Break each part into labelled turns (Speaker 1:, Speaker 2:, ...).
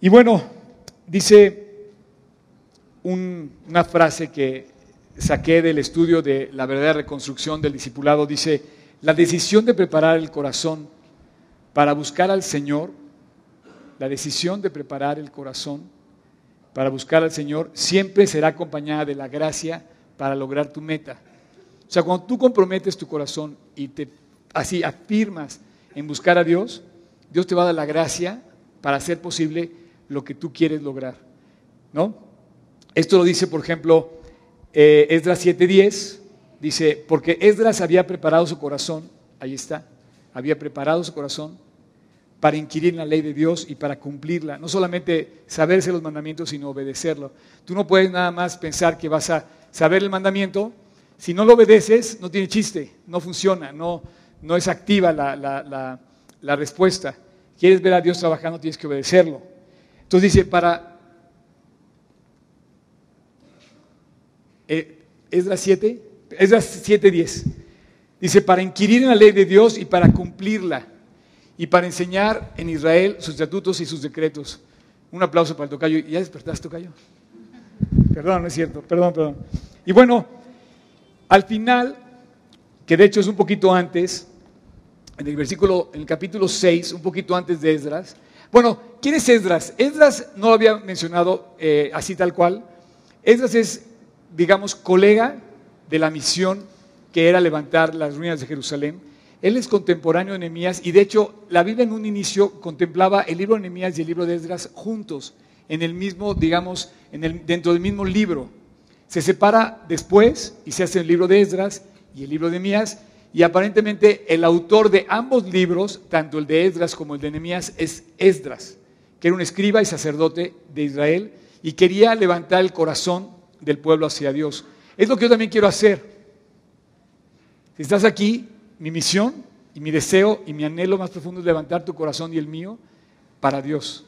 Speaker 1: Y bueno, dice una frase que saqué del estudio de la verdadera reconstrucción del discipulado, dice, la decisión de preparar el corazón para buscar al Señor, la decisión de preparar el corazón para buscar al Señor siempre será acompañada de la gracia para lograr tu meta. O sea, cuando tú comprometes tu corazón y te así afirmas en buscar a Dios, Dios te va a dar la gracia para hacer posible lo que tú quieres lograr. ¿No? Esto lo dice, por ejemplo, eh, Esdras 7:10, dice, porque Esdras había preparado su corazón, ahí está, había preparado su corazón para inquirir en la ley de Dios y para cumplirla. No solamente saberse los mandamientos, sino obedecerlo. Tú no puedes nada más pensar que vas a saber el mandamiento. Si no lo obedeces, no tiene chiste, no funciona, no, no es activa la, la respuesta. Quieres ver a Dios trabajando, tienes que obedecerlo. Entonces dice, para... Eh, Esdras 7, Esdras 7.10. Dice, para inquirir en la ley de Dios y para cumplirla y para enseñar en Israel sus estatutos y sus decretos. Un aplauso para el tocayo. ¿Ya despertaste, tocayo? Perdón, no es cierto. Perdón, perdón. Y bueno, al final, que de hecho es un poquito antes, en el versículo, en el capítulo 6, un poquito antes de Esdras. Bueno, ¿quién es Esdras? Esdras no lo había mencionado eh, así tal cual. Esdras es, digamos, colega de la misión que era levantar las ruinas de Jerusalén. Él es contemporáneo de Nehemías y de hecho la Biblia en un inicio contemplaba el libro de Nehemías y el libro de Esdras juntos, en el mismo, digamos, dentro del mismo libro. Se separa después y se hace el libro de Esdras y el libro de Nehemías y aparentemente el autor de ambos libros, tanto el de Esdras como el de Nehemías, es Esdras, que era un escriba y sacerdote de Israel y quería levantar el corazón del pueblo hacia Dios. Es lo que yo también quiero hacer. Si estás aquí, mi misión y mi deseo y mi anhelo más profundo es levantar tu corazón y el mío para Dios.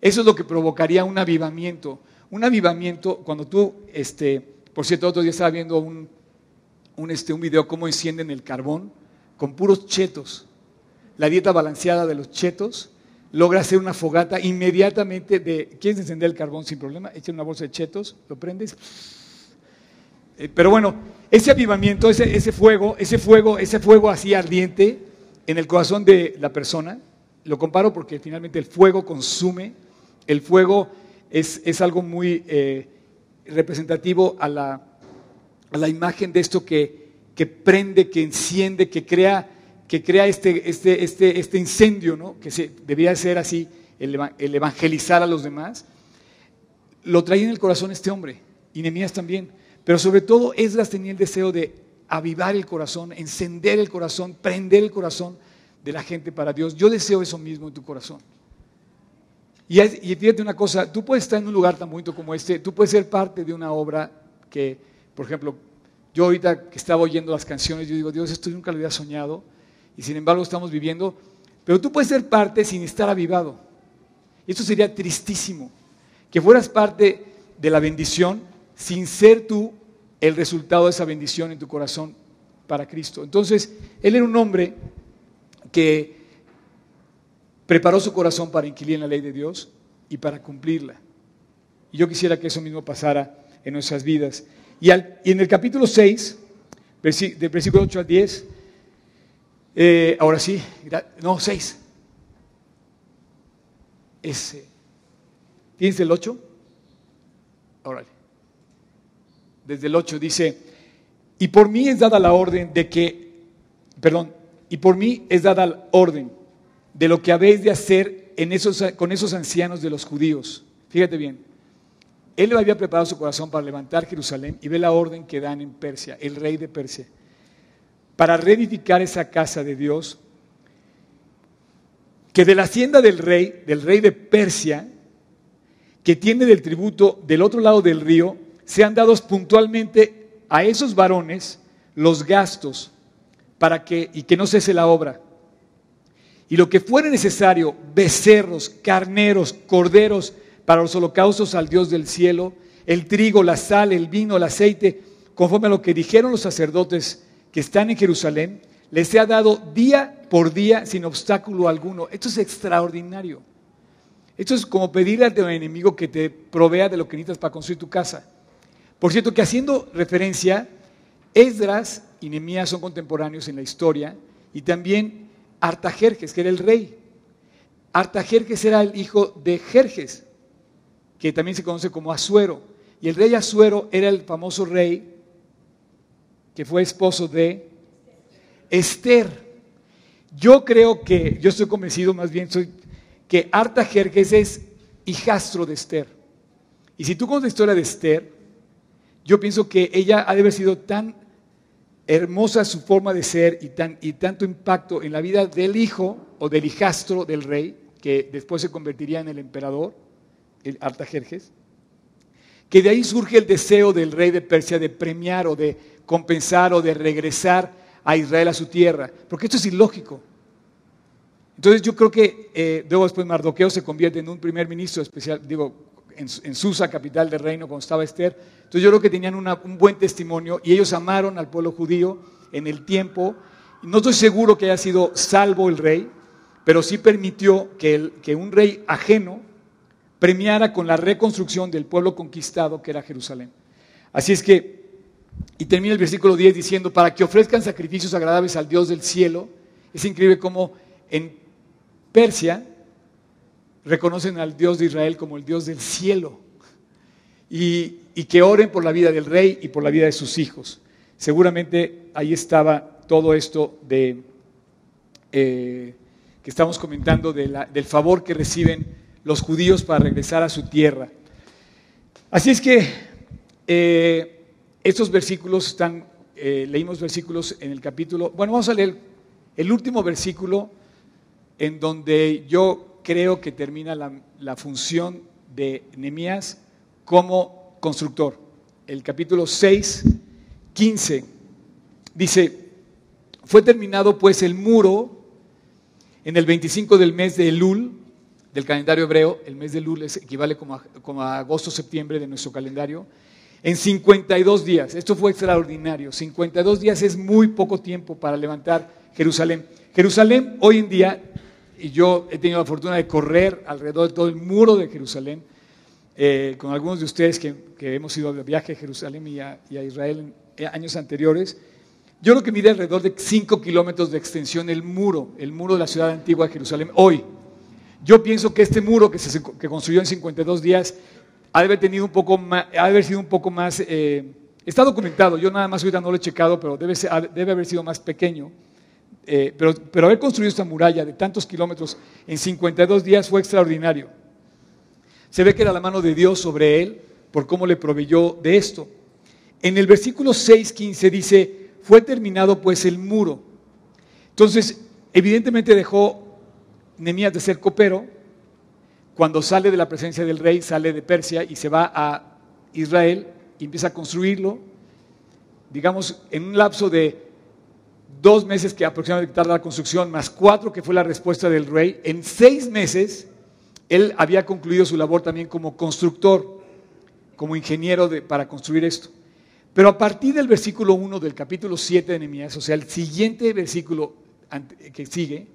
Speaker 1: Eso es lo que provocaría un avivamiento. Un avivamiento, cuando tú, este, por cierto, otro día estaba viendo un, un, este, un video cómo encienden el carbón con puros chetos. La dieta balanceada de los chetos logra hacer una fogata inmediatamente de, ¿quieres encender el carbón sin problema? Echa una bolsa de chetos, lo prendes eh, pero bueno, ese avivamiento, ese, ese fuego, ese fuego, ese fuego así ardiente en el corazón de la persona, lo comparo porque finalmente el fuego consume, el fuego es, es algo muy eh, representativo a la, a la, imagen de esto que, que, prende, que enciende, que crea, que crea este, este, este, este incendio, ¿no? que se, debería ser así, el, el, evangelizar a los demás. Lo traía en el corazón este hombre, y Nehemías también. Pero sobre todo Esdras tenía el deseo de avivar el corazón, encender el corazón, prender el corazón de la gente para Dios. Yo deseo eso mismo en tu corazón. Y, y fíjate una cosa, tú puedes estar en un lugar tan bonito como este, tú puedes ser parte de una obra que, por ejemplo, yo ahorita que estaba oyendo las canciones, yo digo, Dios, esto nunca lo había soñado, y sin embargo estamos viviendo, pero tú puedes ser parte sin estar avivado. Y esto sería tristísimo, que fueras parte de la bendición sin ser tú el resultado de esa bendición en tu corazón para Cristo. Entonces, él era un hombre que preparó su corazón para inquirir en la ley de Dios y para cumplirla. Y yo quisiera que eso mismo pasara en nuestras vidas. Y, en el capítulo 6, del versículo 8 al 10, eh, ahora sí, no, 6. Ese. ¿Tienes el 8? Órale desde el 8 dice, y por mí es dada la orden de que, perdón, y por mí es dada la orden de lo que habéis de hacer en esos, con esos ancianos de los judíos. Fíjate bien, él había preparado su corazón para levantar Jerusalén y ve la orden que dan en Persia, el rey de Persia, para reedificar esa casa de Dios, que de la hacienda del rey, del rey de Persia, que tiene del tributo del otro lado del río, sean dados puntualmente a esos varones los gastos para que y que no cese la obra. Y lo que fuere necesario, becerros, carneros, corderos para los holocaustos al Dios del cielo, el trigo, la sal, el vino, el aceite, conforme a lo que dijeron los sacerdotes que están en Jerusalén, les sea dado día por día sin obstáculo alguno. Esto es extraordinario. Esto es como pedirle a tu enemigo que te provea de lo que necesitas para construir tu casa. Por cierto, que haciendo referencia, Esdras y Nehemías son contemporáneos en la historia y también Artajerjes, que era el rey. Artajerjes era el hijo de Jerjes, que también se conoce como Asuero. Y el rey Asuero era el famoso rey que fue esposo de Esther. Yo creo que, yo estoy convencido más bien, soy, que Artajerjes es hijastro de Esther. Y si tú conoces la historia de Esther, yo pienso que ella ha de haber sido tan hermosa su forma de ser y, tan, y tanto impacto en la vida del hijo o del hijastro del rey, que después se convertiría en el emperador, el Artajerjes, que de ahí surge el deseo del rey de Persia de premiar o de compensar o de regresar a Israel a su tierra, porque esto es ilógico. Entonces yo creo que eh, después Mardoqueo se convierte en un primer ministro especial, digo, en, Susa, capital del reino, cuando estaba Esther. Entonces yo creo que tenían un buen testimonio y ellos amaron al pueblo judío en el tiempo. No estoy seguro que haya sido salvo el rey, pero sí permitió que, que un rey ajeno premiara con la reconstrucción del pueblo conquistado que era Jerusalén. Así es que, y termina el versículo 10 diciendo, para que ofrezcan sacrificios agradables al Dios del cielo. Es increíble cómo en Persia reconocen al Dios de Israel como el Dios del cielo y, que oren por la vida del rey y por la vida de sus hijos. Seguramente ahí estaba todo esto de, eh, que estamos comentando del favor que reciben los judíos para regresar a su tierra. Así es que eh, estos versículos están, eh, leímos versículos en el capítulo, bueno, vamos a leer el último versículo en donde yo creo que termina la, función de Nehemías como constructor. El capítulo 6, 15, dice, fue terminado pues el muro en el 25 del mes de Elul, del calendario hebreo, el mes de Elul equivale como a, como a agosto-septiembre de nuestro calendario, en 52 días. Esto fue extraordinario. 52 días es muy poco tiempo para levantar Jerusalén. Jerusalén hoy en día y yo he tenido la fortuna de correr alrededor de todo el muro de Jerusalén, eh, con algunos de ustedes que, hemos ido de viaje a Jerusalén y a, Israel en años anteriores. Yo creo que mide alrededor de 5 kilómetros de extensión el muro, el muro de la ciudad antigua de Jerusalén, hoy. Yo pienso que este muro que se construyó en 52 días ha de haber, ha sido un poco más, eh, está documentado, yo nada más ahorita no lo he checado, pero debe, debe haber sido más pequeño eh, pero, pero haber construido esta muralla de tantos kilómetros en 52 días fue extraordinario. Se ve que era la mano de Dios sobre él por cómo le proveyó de esto. En el versículo 6.15 dice, fue terminado pues el muro. Entonces, evidentemente dejó Nemías de ser copero. Cuando sale de la presencia del rey, sale de Persia y se va a Israel y empieza a construirlo, digamos, en un lapso de dos meses que aproximadamente tarda la construcción, más cuatro que fue la respuesta del rey, en seis meses él había concluido su labor también como constructor, como ingeniero para construir esto. Pero a partir del versículo 1 del capítulo 7 de Nehemías, o sea, el siguiente versículo que sigue,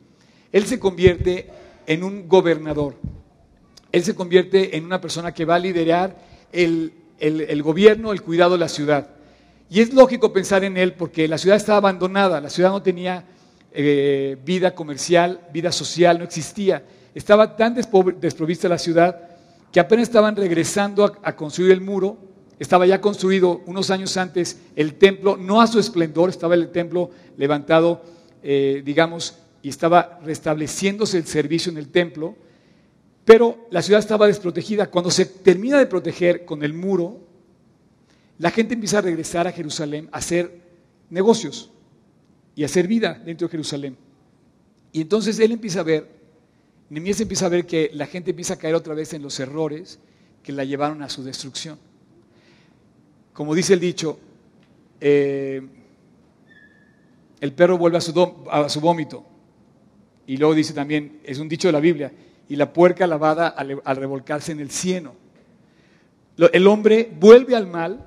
Speaker 1: él se convierte en un gobernador. Él se convierte en una persona que va a liderar el, el gobierno, el cuidado de la ciudad. Y es lógico pensar en él porque la ciudad estaba abandonada, la ciudad no tenía eh, vida comercial, vida social, no existía. Estaba tan desprovista la ciudad que apenas estaban regresando a, construir el muro. Estaba ya construido unos años antes el templo, no a su esplendor, estaba el templo levantado, eh, digamos, y estaba restableciéndose el servicio en el templo, pero la ciudad estaba desprotegida. Cuando se termina de proteger con el muro, la gente empieza a regresar a Jerusalén a hacer negocios y a hacer vida dentro de Jerusalén. Y entonces él empieza a ver, Nehemías empieza a ver que la gente empieza a caer otra vez en los errores que la llevaron a su destrucción. Como dice el dicho, eh, el perro vuelve a su, vómito. Y luego dice también, es un dicho de la Biblia, y la puerca lavada al, revolcarse en el cieno. El hombre vuelve al mal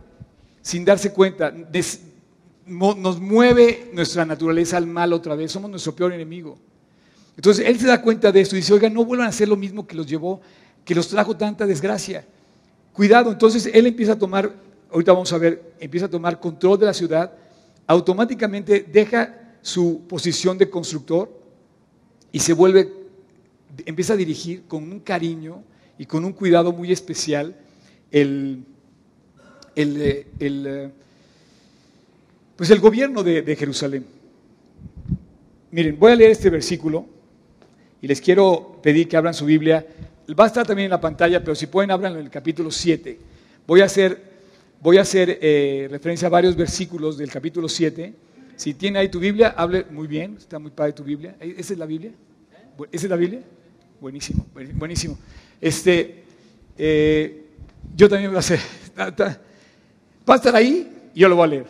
Speaker 1: sin darse cuenta. nos mueve nuestra naturaleza al mal otra vez, somos nuestro peor enemigo. Entonces él se da cuenta de esto y dice, oiga, no vuelvan a hacer lo mismo que los llevó que los trajo tanta desgracia. Cuidado, entonces él empieza a tomar, ahorita vamos a ver, empieza a tomar control de la ciudad, automáticamente deja su posición de constructor y se vuelve, empieza a dirigir con un cariño y con un cuidado muy especial el, el, el pues el gobierno de, Jerusalén. Miren, voy a leer este versículo y les quiero pedir que abran su Biblia. Va a estar también en la pantalla, pero si pueden, abran en el capítulo 7. Voy a hacer, voy a hacer eh, referencia a varios versículos del capítulo 7. Si tiene ahí tu Biblia, hable muy bien, está muy padre tu Biblia. ¿Esa es la Biblia? ¿Esa es la Biblia? Buenísimo, buenísimo. Este, eh, yo también voy a hacer. Va a estar ahí y yo lo voy a leer.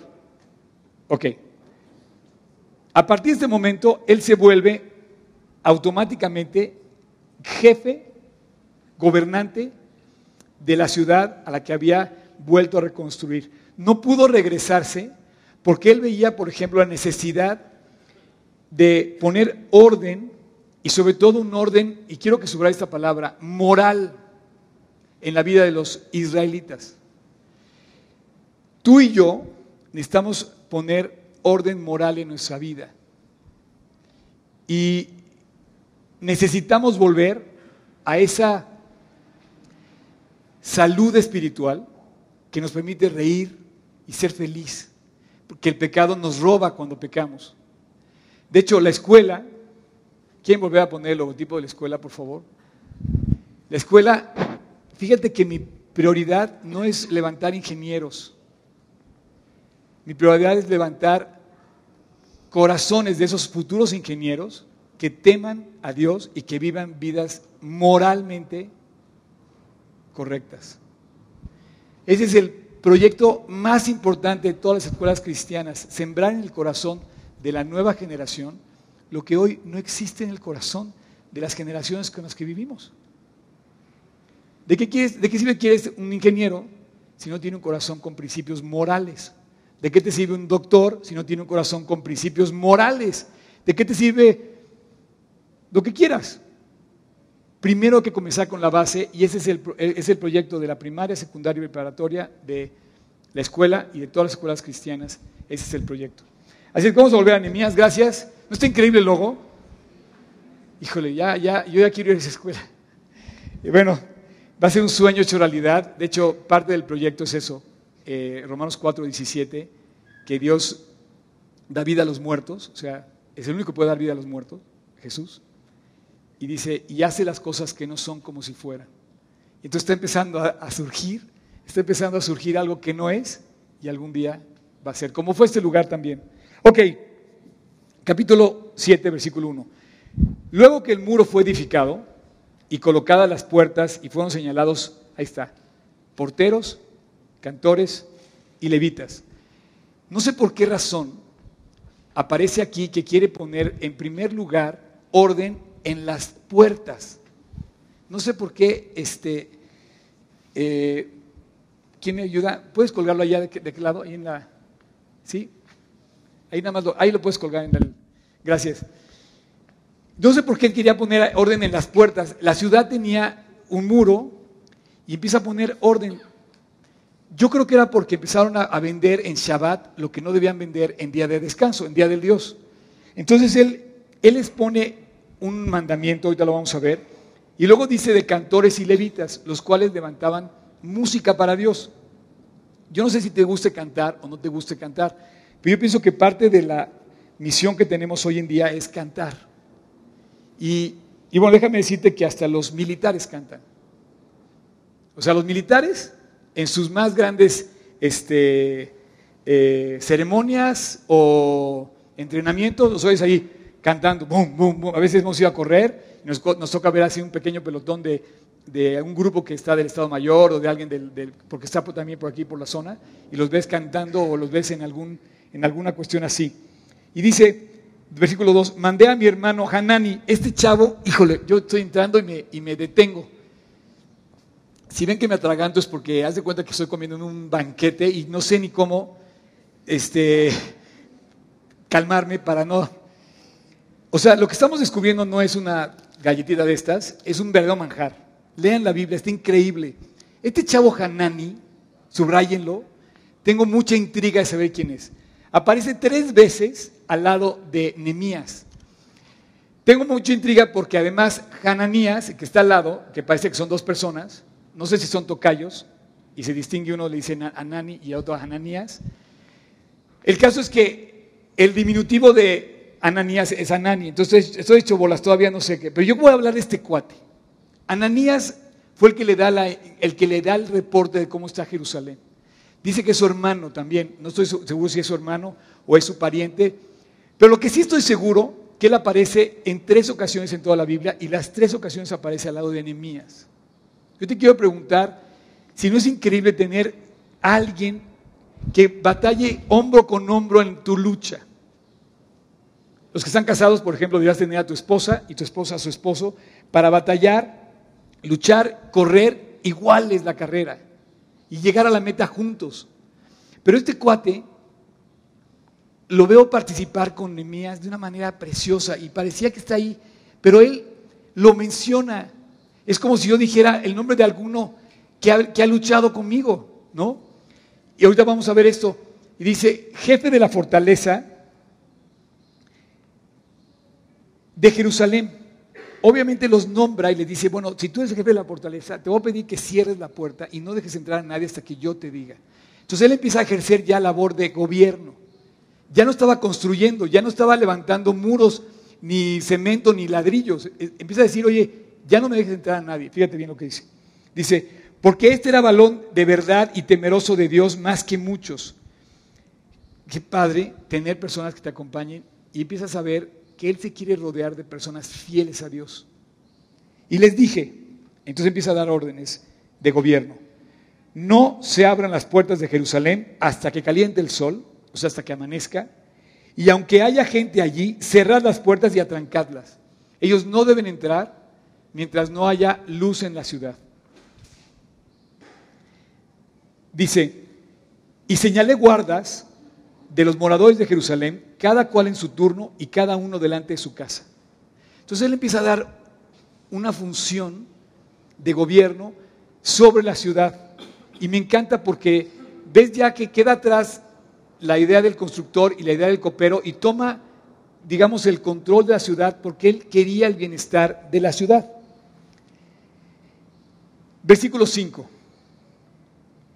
Speaker 1: Ok. A partir de este momento, él se vuelve automáticamente jefe, gobernante de la ciudad a la que había vuelto a reconstruir. No pudo regresarse porque él veía, por ejemplo, la necesidad de poner orden y sobre todo un orden, y quiero que subraya esta palabra, moral en la vida de los israelitas. Tú y yo necesitamos poner orden moral en nuestra vida. Y necesitamos volver a esa salud espiritual que nos permite reír y ser feliz, porque el pecado nos roba cuando pecamos. De hecho, la escuela, ¿quién volver a poner el logotipo de la escuela, por favor? La escuela, fíjate que mi prioridad no es levantar ingenieros, mi prioridad es levantar corazones de esos futuros ingenieros que teman a Dios y que vivan vidas moralmente correctas. Ese es el proyecto más importante de todas las escuelas cristianas, sembrar en el corazón de la nueva generación lo que hoy no existe en el corazón de las generaciones con las que vivimos. ¿De qué, ¿De qué sirve quieres un ingeniero si no tiene un corazón con principios morales? ¿De qué te sirve un doctor si no tiene un corazón con principios morales? ¿De qué te sirve lo que quieras. Primero que comenzar con la base y ese es el, es el proyecto de la primaria, secundaria y preparatoria de la escuela y de todas las escuelas cristianas. Ese es el proyecto. Así que vamos a volver a Nehemías, gracias. ¿No está increíble el logo? Híjole, ya, ya, yo ya quiero ir a esa escuela. Y bueno, va a ser un sueño hecho realidad. De hecho, parte del proyecto es eso. Eh, Romanos 4, 17, que Dios da vida a los muertos, o sea, es el único que puede dar vida a los muertos, Jesús y dice, y hace las cosas que no son como si fueran. Y entonces está empezando a, surgir, está empezando a surgir algo que no es y algún día va a ser, como fue este lugar también. Ok, capítulo 7, versículo 1. Luego que el muro fue edificado y colocadas las puertas y fueron señalados, ahí está, porteros, cantores y levitas. No sé por qué razón aparece aquí que quiere poner en primer lugar orden en las puertas. No sé por qué, este, eh, ¿quién me ayuda? ¿Puedes colgarlo allá de, qué lado? Ahí en la, ¿sí? Ahí nada más lo, ahí lo puedes colgar en el, gracias. No sé por qué quería poner orden en las puertas. La ciudad tenía un muro y empieza a poner orden. Yo creo que era porque empezaron a, a, vender en Shabbat lo que no debían vender en día de descanso, en día del Dios. Entonces él, él les pone un mandamiento, ahorita lo vamos a ver, y luego dice de cantores y levitas, los cuales levantaban música para Dios. Yo no sé si te guste cantar o no te guste cantar, pero yo pienso que parte de la misión que tenemos hoy en día es cantar. Y, bueno, déjame decirte que hasta los militares cantan. O sea, los militares en sus más grandes este, eh, ceremonias o entrenamientos, los oyes ahí cantando, boom, boom, boom. A veces hemos ido a correr, nos, toca ver así un pequeño pelotón de, de, un grupo que está del Estado Mayor o de alguien del, porque está también por aquí, por la zona, y los ves cantando o los ves en, algún, en alguna cuestión así. Y dice, versículo 2, mandé a mi hermano Hanani, este chavo, híjole, yo estoy entrando y me, y me detengo. Si ven que me atraganto es porque haz de cuenta que estoy comiendo en un banquete y no sé ni cómo este, calmarme para no o sea, lo que estamos descubriendo no es una galletita de estas, es un verdadero manjar. Lean la Biblia, está increíble. Este chavo Hanani, subrayenlo, tengo mucha intriga de saber quién es. Aparece tres veces al lado de Nemías. Tengo mucha intriga porque además Hananías, que está al lado, que parece que son dos personas, no sé si son tocayos, y se distingue uno, le dicen a Anani y a otro a Hananías. El caso es que el diminutivo de Ananías es Anani, entonces estoy hecho bolas, todavía no sé qué, pero yo voy a hablar de este cuate. Ananías fue el que le da, el, que le da el reporte de cómo está Jerusalén. Dice que es su hermano también, no estoy seguro si es su hermano o es su pariente, pero lo que sí estoy seguro, que él aparece en tres ocasiones en toda la Biblia y las tres ocasiones aparece al lado de Nehemías. Yo te quiero preguntar si no es increíble tener a alguien que batalle hombro con hombro en tu lucha. Los que están casados, por ejemplo, dirás tener a tu esposa y tu esposa a su esposo para batallar, luchar, correr iguales la carrera y llegar a la meta juntos. Pero este cuate lo veo participar con Nehemías de una manera preciosa y parecía que está ahí, pero él lo menciona. Es como si yo dijera el nombre de alguno que ha, que ha luchado conmigo, ¿no? Y ahorita vamos a ver esto. Y dice, jefe de la fortaleza de Jerusalén. Obviamente los nombra y le dice, bueno, si tú eres el jefe de la fortaleza, te voy a pedir que cierres la puerta y no dejes entrar a nadie hasta que yo te diga. Entonces él empieza a ejercer ya labor de gobierno. Ya no estaba construyendo, ya no estaba levantando muros, ni cemento, ni ladrillos. E, empieza a decir, oye, ya no me dejes entrar a nadie. Fíjate bien lo que dice. Dice, porque este era balón de verdad y temeroso de Dios más que muchos. Qué padre tener personas que te acompañen y empiezas a ver que Él se quiere rodear de personas fieles a Dios. Y les dije, entonces empieza a dar órdenes de gobierno. No se abran las puertas de Jerusalén hasta que caliente el sol, o sea, hasta que amanezca. Y aunque haya gente allí, cerrad las puertas y atrancadlas. Ellos no deben entrar mientras no haya luz en la ciudad. Dice, y señalé guardas de los moradores de Jerusalén, cada cual en su turno y cada uno delante de su casa. Entonces él empieza a dar una función de gobierno sobre la ciudad. Y me encanta porque ves ya que queda atrás la idea del constructor y la idea del copero y toma, digamos, el control de la ciudad porque él quería el bienestar de la ciudad. Versículo 5.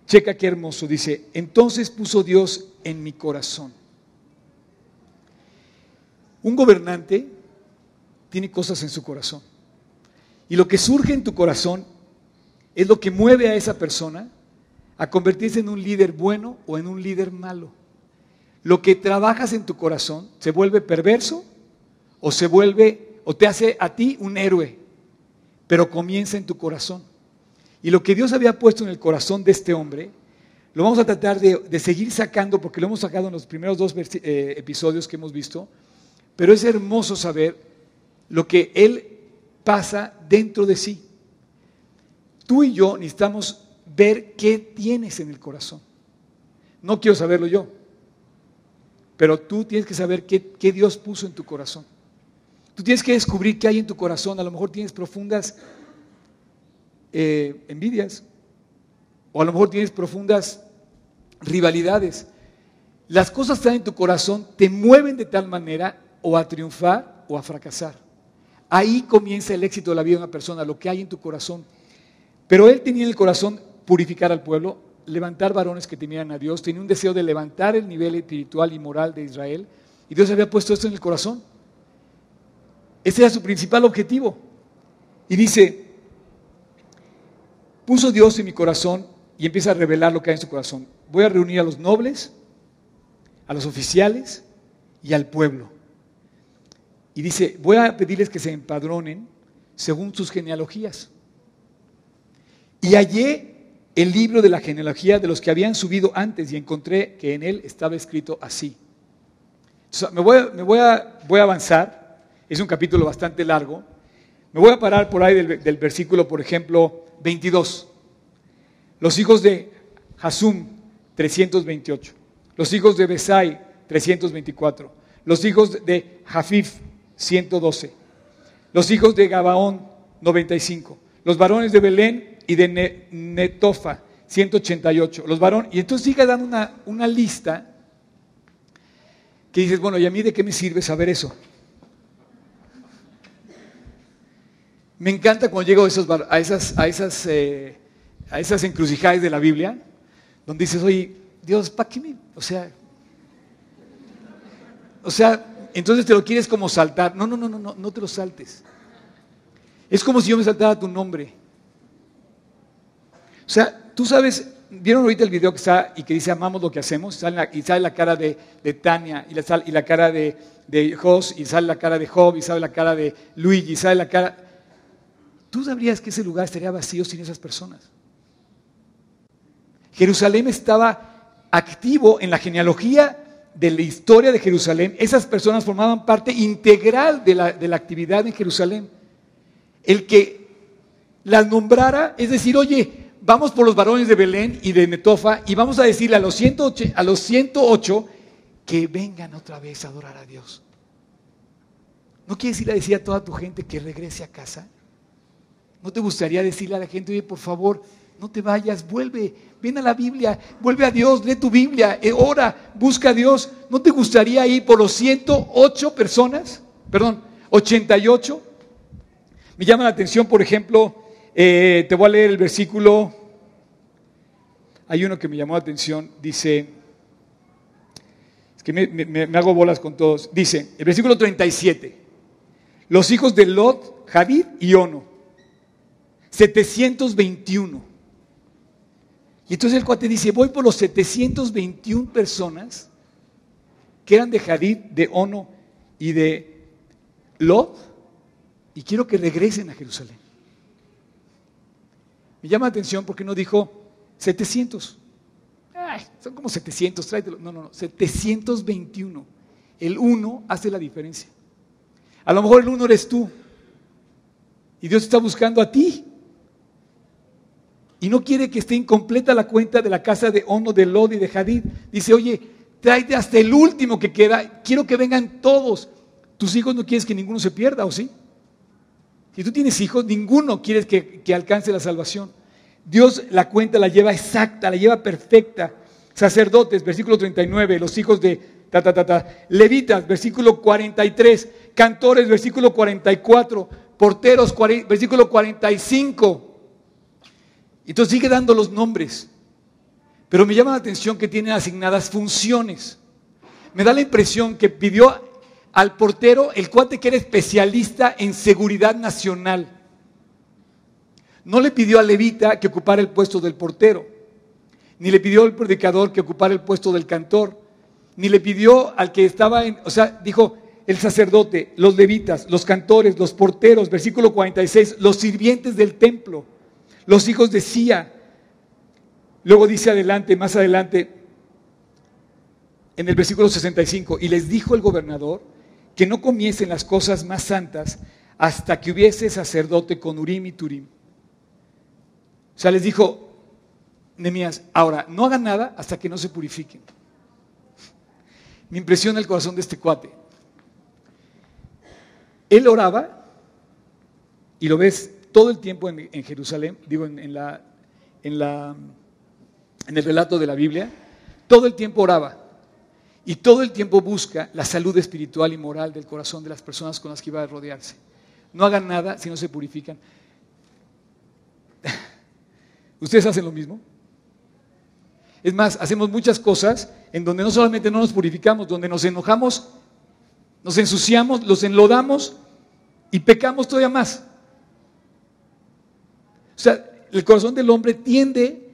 Speaker 1: Checa qué hermoso, dice, entonces puso Dios en mi corazón. Un gobernante tiene cosas en su corazón. Y lo que surge en tu corazón es lo que mueve a esa persona a convertirse en un líder bueno o en un líder malo. Lo que trabajas en tu corazón se vuelve perverso o se vuelve o te hace a ti un héroe, pero comienza en tu corazón. Y lo que Dios había puesto en el corazón de este hombre, lo vamos a tratar de, seguir sacando, porque lo hemos sacado en los primeros dos eh, episodios que hemos visto, pero es hermoso saber lo que Él pasa dentro de sí. Tú y yo necesitamos ver qué tienes en el corazón. No quiero saberlo yo, pero tú tienes que saber qué, qué Dios puso en tu corazón. Tú tienes que descubrir qué hay en tu corazón. A lo mejor tienes profundas eh, envidias, o a lo mejor tienes profundas rivalidades. Las cosas que están en tu corazón te mueven de tal manera o a triunfar o a fracasar. Ahí comienza el éxito de la vida de una persona, lo que hay en tu corazón. Pero él tenía en el corazón purificar al pueblo, levantar varones que temieran a Dios, tenía un deseo de levantar el nivel espiritual y moral de Israel, y Dios había puesto esto en el corazón. Ese era su principal objetivo. Y dice, puso Dios en mi corazón y empieza a revelar lo que hay en su corazón. Voy a reunir a los nobles, a los oficiales y al pueblo. Y dice, voy a pedirles que se empadronen según sus genealogías. Y hallé el libro de la genealogía de los que habían subido antes y encontré que en él estaba escrito así. me, voy, a, avanzar, es un capítulo bastante largo. Me voy a parar por ahí del, del versículo, por ejemplo, 22. Los hijos de Hasum, 328. Los hijos de Besai, 324. Los hijos de Jafif, 112. Los hijos de Gabaón, 95. los varones de Belén y de Netofa, 188. Los varones, y entonces sigue dando una, una lista que dices, bueno, ¿y a mí de qué me sirve saber eso? Me encanta cuando llego a, esos, a esas, a, esas, eh, a esas encrucijadas de la Biblia, donde dices, oye, Dios, ¿para qué me...? O sea, o sea, entonces te lo quieres como saltar. No, no, no, no, no, no te lo saltes. Es como si yo me saltara tu nombre. O sea, tú sabes, ¿vieron ahorita el video que está y que dice amamos lo que hacemos? y sale la cara de, Tania, y la, la cara de, de Jos, y sale la cara de Job, y sale la cara de Luigi, y sale la cara... Tú sabrías que ese lugar estaría vacío sin esas personas. Jerusalén estaba activo en la genealogía de la historia de Jerusalén. Esas personas formaban parte integral de la, de la actividad en Jerusalén. El que las nombrara, es decir, oye, vamos por los varones de Belén y de Netofa y vamos a decirle a los 108, a los 108 que vengan otra vez a adorar a Dios. ¿No quieres ir a decir a toda tu gente que regrese a casa? ¿No te gustaría decirle a la gente, oye, por favor, no te vayas, vuelve, ven a la Biblia, vuelve a Dios, lee tu Biblia, eh, ora, busca a Dios? ¿No te gustaría ir por los 108 personas? Perdón, 88. Me llama la atención, por ejemplo, eh, te voy a leer el versículo. Hay uno que me llamó la atención. Dice, es que me, hago bolas con todos. Dice, el versículo 37. Los hijos de Lot, Javid y Ono. 721. Y entonces el cuate dice, voy por los 721 personas que eran de Jadid, de Ono y de Lot, y quiero que regresen a Jerusalén. Me llama la atención porque no dijo 700. son como 700, tráetelo. No, no, no, 721. El 1 hace la diferencia. A lo mejor el 1 eres tú. Y Dios está buscando a ti. Y no quiere que esté incompleta la cuenta de la casa de Ono, de Lod y de Hadid. Dice, oye, tráete hasta el último que queda. Quiero que vengan todos. Tus hijos no quieres que ninguno se pierda, ¿o sí? Si tú tienes hijos, ninguno quiere que, alcance la salvación. Dios la cuenta la lleva exacta, la lleva perfecta. Sacerdotes, versículo 39, los hijos de ta, ta, ta, ta. Levitas, versículo 43. Cantores, versículo 44. Porteros, versículo 45. Entonces sigue dando los nombres. Pero me llama la atención que tienen asignadas funciones. Me da la impresión que pidió al portero, el cuate que era especialista en seguridad nacional. No le pidió a Levita que ocupara el puesto del portero, ni le pidió al predicador que ocupara el puesto del cantor, ni le pidió al que estaba en, o sea, dijo el sacerdote, los levitas, los cantores, los porteros, versículo 46, los sirvientes del templo, los hijos de Sía. Luego dice adelante, más adelante, en el versículo 65, y les dijo el gobernador, que no comiesen las cosas más santas hasta que hubiese sacerdote con Urim y Turim. O sea, les dijo Nemías, ahora, no hagan nada hasta que no se purifiquen. Me impresiona el corazón de este cuate. Él oraba, y lo ves todo el tiempo en, Jerusalén, digo, en, la, en, la, en el relato de la Biblia, todo el tiempo oraba. Y todo el tiempo busca la salud espiritual y moral del corazón de las personas con las que va a rodearse. No hagan nada si no se purifican. ¿Ustedes hacen lo mismo? Es más, hacemos muchas cosas en donde no solamente no nos purificamos, donde nos enojamos, nos ensuciamos, los enlodamos y pecamos todavía más. O sea, el corazón del hombre tiende,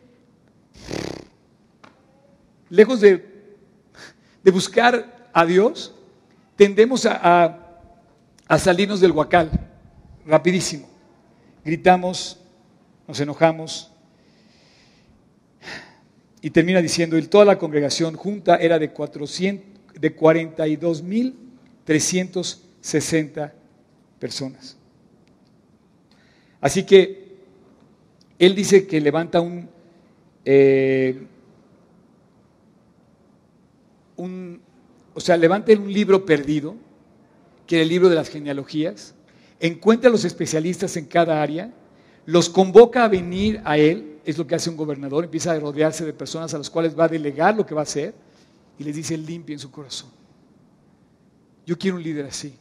Speaker 1: lejos de de buscar a Dios, tendemos a, salirnos del huacal rapidísimo. Gritamos, nos enojamos. Y termina diciendo, y toda la congregación junta era de, 400, de 42.360 personas. Así que él dice que levanta un, eh, o sea, levanten un libro perdido, que era el libro de las genealogías, encuentra a los especialistas en cada área, los convoca a venir a él, es lo que hace un gobernador, empieza a rodearse de personas a las cuales va a delegar lo que va a hacer y les dice limpien su corazón. Yo quiero un líder así.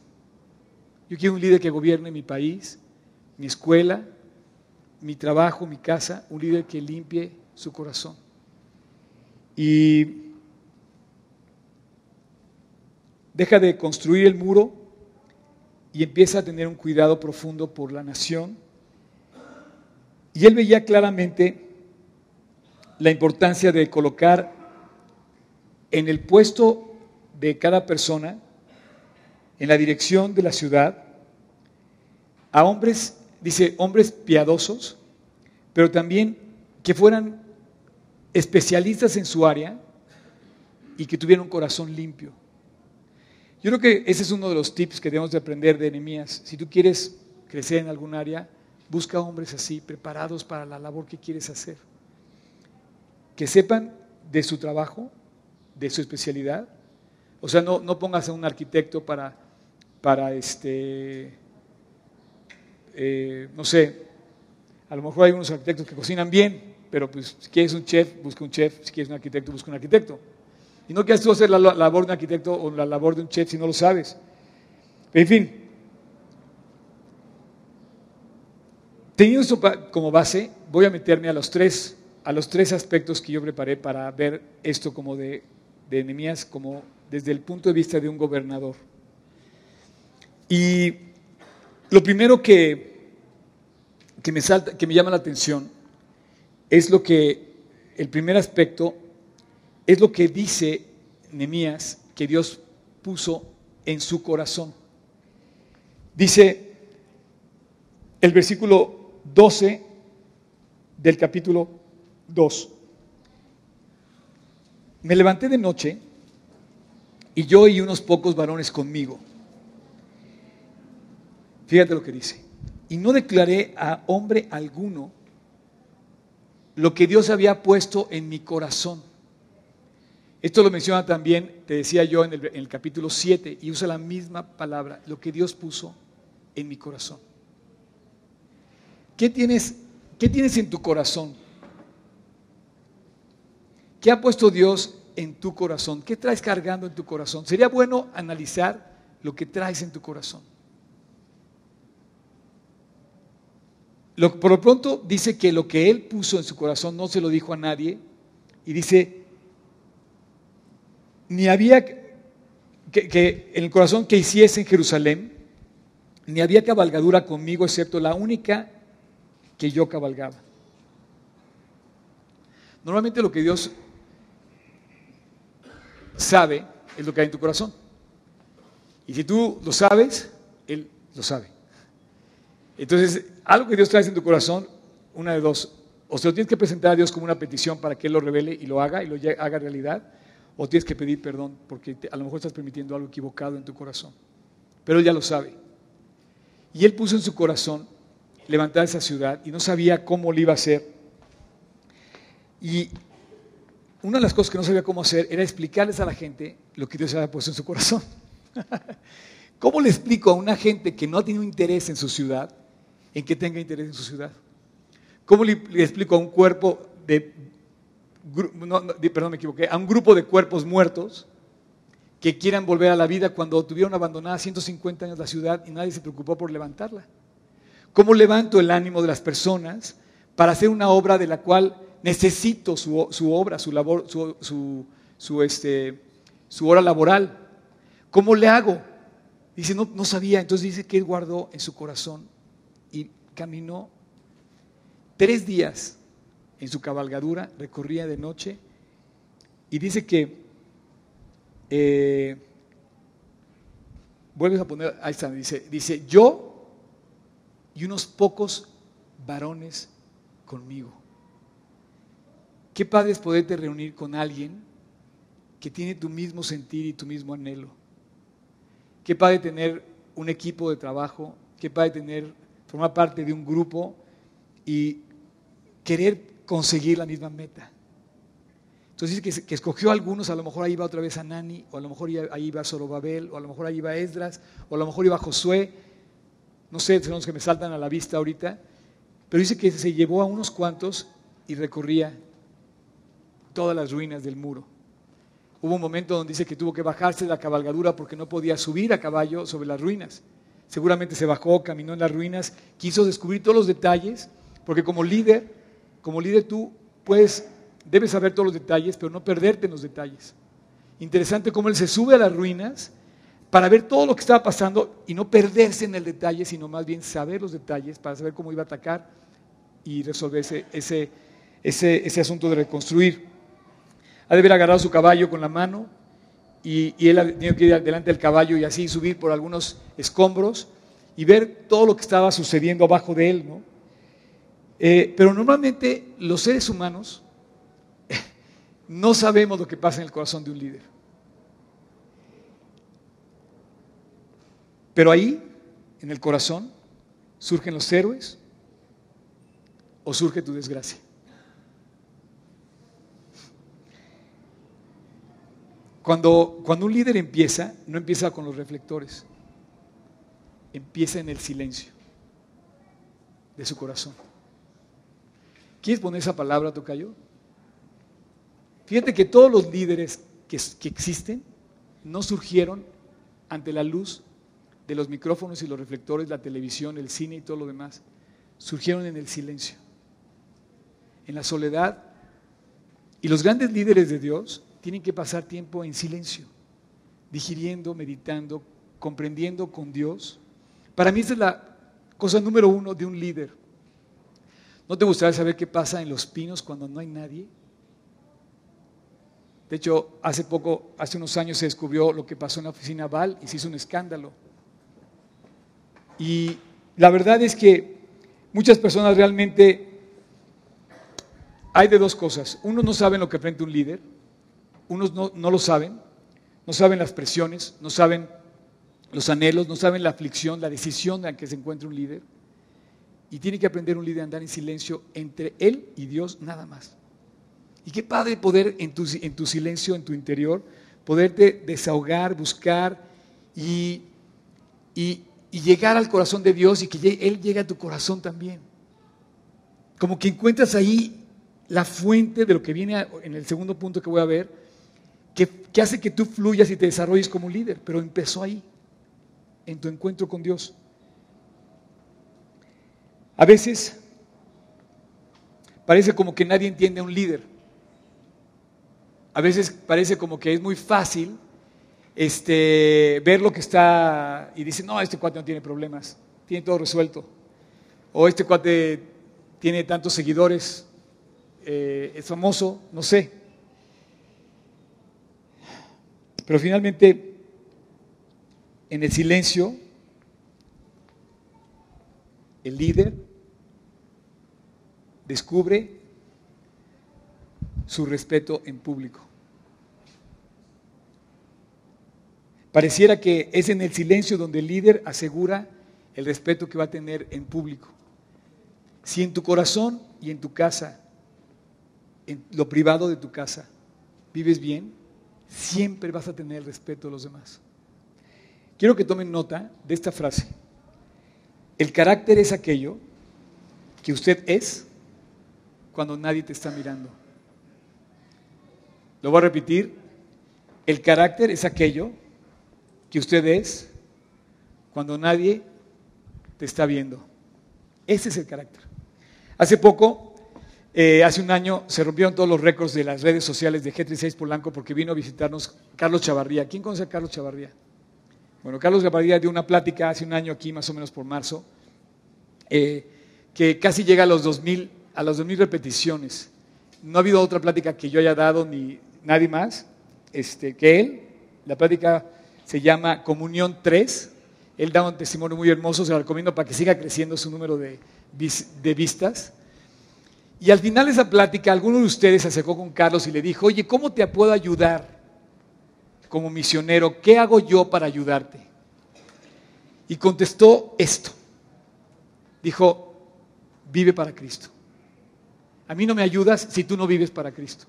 Speaker 1: Yo quiero un líder que gobierne mi país, mi escuela, mi trabajo, mi casa, un líder que limpie su corazón. Y deja de construir el muro y empieza a tener un cuidado profundo por la nación. Y él veía claramente la importancia de colocar en el puesto de cada persona, en la dirección de la ciudad, a hombres, dice, hombres piadosos, pero también que fueran especialistas en su área y que tuvieran un corazón limpio. Yo creo que ese es uno de los tips que debemos de aprender de enemías. Si tú quieres crecer en algún área, busca hombres así, preparados para la labor que quieres hacer. Que sepan de su trabajo, de su especialidad. O sea, no, no pongas a un arquitecto para, para este, eh, no sé, a lo mejor hay unos arquitectos que cocinan bien, pero pues si quieres un chef, busca un chef, si quieres un arquitecto, busca un arquitecto. Y no quieras tú hacer la labor de un arquitecto o la labor de un chef si no lo sabes. En fin, teniendo eso como base, voy a meterme a los tres, a los tres aspectos que yo preparé para ver esto como de, de enemías, como desde el punto de vista de un gobernador. Y lo primero que, que, me salta, que me llama la atención es lo que, el primer aspecto es lo que dice Nehemías que Dios puso en su corazón. Dice el versículo 12 del capítulo 2. Me levanté de noche y yo y unos pocos varones conmigo. Fíjate lo que dice. Y no declaré a hombre alguno lo que Dios había puesto en mi corazón. Esto lo menciona también, te decía yo, en el, capítulo 7, y usa la misma palabra, lo que Dios puso en mi corazón. ¿Qué tienes, qué tienes en tu corazón? ¿Qué ha puesto Dios en tu corazón? ¿Qué traes cargando en tu corazón? Sería bueno analizar lo que traes en tu corazón. Por lo pronto dice que lo que él puso en su corazón no se lo dijo a nadie y dice, ni había que, en el corazón que hiciese en Jerusalén, ni había cabalgadura conmigo excepto la única que yo cabalgaba. Normalmente lo que Dios sabe es lo que hay en tu corazón. Y si tú lo sabes, Él lo sabe. Entonces, algo que Dios trae en tu corazón, una de dos, o se lo tienes que presentar a Dios como una petición para que Él lo revele y lo haga y lo haga realidad, o tienes que pedir perdón porque a lo mejor estás permitiendo algo equivocado en tu corazón. Pero Él ya lo sabe. Y Él puso en su corazón levantar esa ciudad y no sabía cómo lo iba a hacer. Y una de las cosas que no sabía cómo hacer era explicarles a la gente lo que Dios había puesto en su corazón. ¿Cómo le explico a una gente que no tiene interés en su ciudad, en que tenga interés en su ciudad? ¿Cómo le, le explico a un cuerpo de perdón, me equivoqué, a un grupo de cuerpos muertos que quieran volver a la vida cuando tuvieron abandonada 150 años la ciudad y nadie se preocupó por levantarla. ¿Cómo levanto el ánimo de las personas para hacer una obra de la cual necesito su, obra, su labor, su, su, este, su hora laboral? ¿Cómo le hago? Dice, no, no sabía. Entonces dice que él guardó en su corazón caminó tres días en su cabalgadura, recorría de noche y dice que, eh, vuelves a poner, ahí está, dice, dice, yo y unos pocos varones conmigo. Qué padre es poderte reunir con alguien que tiene tu mismo sentir y tu mismo anhelo. Qué padre tener un equipo de trabajo, qué padre tener, formar parte de un grupo y querer conseguir la misma meta. Entonces dice que, escogió a algunos, a lo mejor ahí iba otra vez a Nani, o a lo mejor ahí iba Zorobabel, o a lo mejor ahí iba Esdras, o a lo mejor iba Josué, no sé, son los que me saltan a la vista ahorita, Pero dice que se llevó a unos cuantos y recorría todas las ruinas del muro. Hubo un momento donde dice que tuvo que bajarse de la cabalgadura porque no podía subir a caballo sobre las ruinas. Seguramente se bajó, caminó en las ruinas, quiso descubrir todos los detalles, porque como líder, como líder tú puedes, debes saber todos los detalles, pero no perderte en los detalles. Interesante cómo él se sube a las ruinas para ver todo lo que estaba pasando y no perderse en el detalle, sino más bien saber los detalles para saber cómo iba a atacar y resolver ese, ese, asunto de reconstruir. Ha de haber agarrado su caballo con la mano y, él ha tenido que ir delante del caballo y así subir por algunos escombros y ver todo lo que estaba sucediendo abajo de él. ¿no? Eh, pero normalmente los seres humanos no sabemos lo que pasa en el corazón de un líder. Pero ahí, en el corazón, surgen los héroes o surge tu desgracia. Cuando, un líder empieza, no empieza con los reflectores, empieza en el silencio de su corazón. ¿Quieres poner esa palabra, Tocayo? Fíjate que todos los líderes que existen no surgieron ante la luz de los micrófonos y los reflectores, la televisión, el cine y todo lo demás, surgieron en el silencio, en la soledad. Y los grandes líderes de Dios tienen que pasar tiempo en silencio, digiriendo, meditando, comprendiendo con Dios. Para mí esa es la cosa número uno de un líder. ¿No te gustaría saber qué pasa en los pinos cuando no hay nadie? De hecho, hace poco, hace unos años se descubrió lo que pasó en la oficina Val y se hizo un escándalo. Y la verdad es que muchas personas realmente hay de dos cosas. Unos no saben lo que frente un líder, unos no, no lo saben, no saben las presiones, no saben los anhelos, no saben la aflicción, la decisión en que se encuentra un líder. Y tiene que aprender un líder a andar en silencio entre él y Dios nada más. Y qué padre poder en tu, en tu silencio, en tu interior, poderte desahogar, buscar y, y, y llegar al corazón de Dios y que Él llegue a tu corazón también. Como que encuentras ahí la fuente de lo que viene en el segundo punto que voy a ver, que, hace que tú fluyas y te desarrolles como líder, pero empezó ahí, en tu encuentro con Dios. A veces parece como que nadie entiende a un líder. A veces parece como que es muy fácil este, ver lo que está y dice, no, este cuate no tiene problemas, tiene todo resuelto. O este cuate tiene tantos seguidores, eh, es famoso, no sé. Pero finalmente, en el silencio, el líder descubre su respeto en público. Pareciera que es en el silencio donde el líder asegura el respeto que va a tener en público. Si en tu corazón y en tu casa, en lo privado de tu casa, vives bien, siempre vas a tener el respeto de los demás. Quiero que tomen nota de esta frase. El carácter es aquello que usted es cuando nadie te está mirando. Lo voy a repetir. El carácter es aquello que usted es cuando nadie te está viendo. Ese es el carácter. Hace poco, eh, hace un año, se rompieron todos los récords de las redes sociales de G36 Polanco porque vino a visitarnos Carlos Chavarría. ¿Quién conoce a Carlos Chavarría? Bueno, Carlos Chavarría dio una plática hace un año aquí, más o menos por marzo, eh, que casi llega a los 2000 a las 2000 repeticiones. No ha habido otra plática que yo haya dado ni nadie más este, que él. La plática se llama Comunión 3. Él da un testimonio muy hermoso, se lo recomiendo para que siga creciendo su número de, de vistas. Y al final de esa plática, alguno de ustedes se acercó con Carlos y le dijo, oye, ¿cómo te puedo ayudar como misionero? ¿Qué hago yo para ayudarte? Y contestó esto. Dijo, vive para Cristo. A mí no me ayudas si tú no vives para Cristo.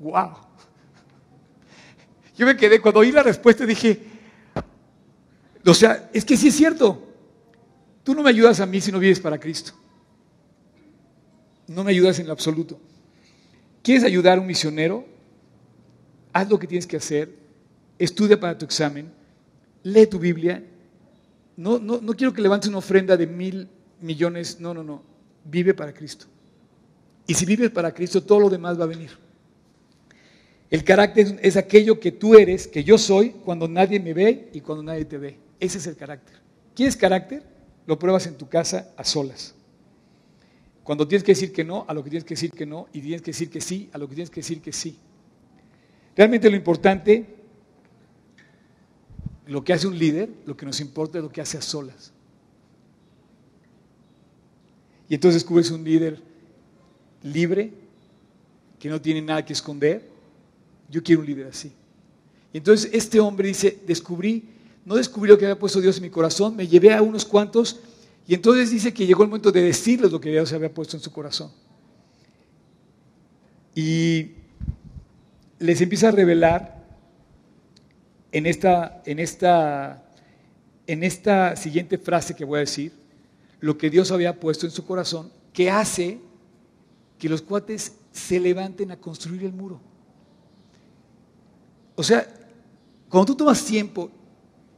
Speaker 1: ¡Wow! Yo me quedé, cuando oí la respuesta dije, o sea, es que sí es cierto. Tú no me ayudas a mí si no vives para Cristo. No me ayudas en lo absoluto. ¿Quieres ayudar a un misionero? Haz lo que tienes que hacer, estudia para tu examen, lee tu Biblia. No, no, no quiero que levantes una ofrenda de mil millones, no, no, no. Vive para Cristo. Y si vives para Cristo, todo lo demás va a venir. El carácter es aquello que tú eres, que yo soy, cuando nadie me ve y cuando nadie te ve. Ese es el carácter. ¿Quieres carácter? Lo pruebas en tu casa a solas. Cuando tienes que decir que no, a lo que tienes que decir que no, y tienes que decir que sí, a lo que tienes que decir que sí. Realmente lo importante, lo que hace un líder, lo que nos importa es lo que hace a solas. Y entonces descubres un líder libre, que no tiene nada que esconder. Yo quiero un líder así. Y entonces este hombre dice, descubrí, no descubrí lo que había puesto Dios en mi corazón, me llevé a unos cuantos y entonces dice que llegó el momento de decirles lo que Dios había puesto en su corazón. Y les empieza a revelar en esta, en esta, en esta siguiente frase que voy a decir, lo que Dios había puesto en su corazón, que hace que los cuates se levanten a construir el muro. O sea, cuando tú tomas tiempo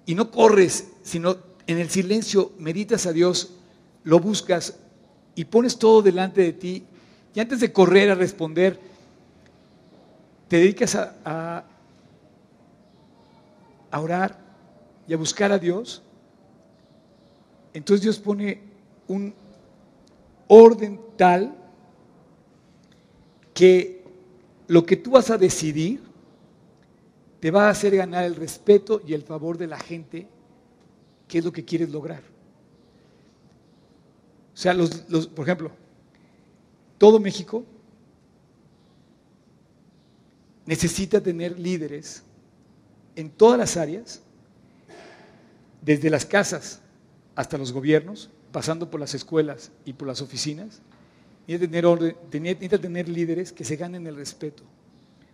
Speaker 1: y no corres, sino en el silencio meditas a Dios, lo buscas y pones todo delante de ti, y antes de correr a responder, te dedicas a, orar y a buscar a Dios, entonces Dios pone un orden tal que lo que tú vas a decidir te va a hacer ganar el respeto y el favor de la gente, que es lo que quieres lograr. O sea, los, por ejemplo, todo México necesita tener líderes en todas las áreas, desde las casas hasta los gobiernos, pasando por las escuelas y por las oficinas, necesita tener, tener líderes que se ganen el respeto.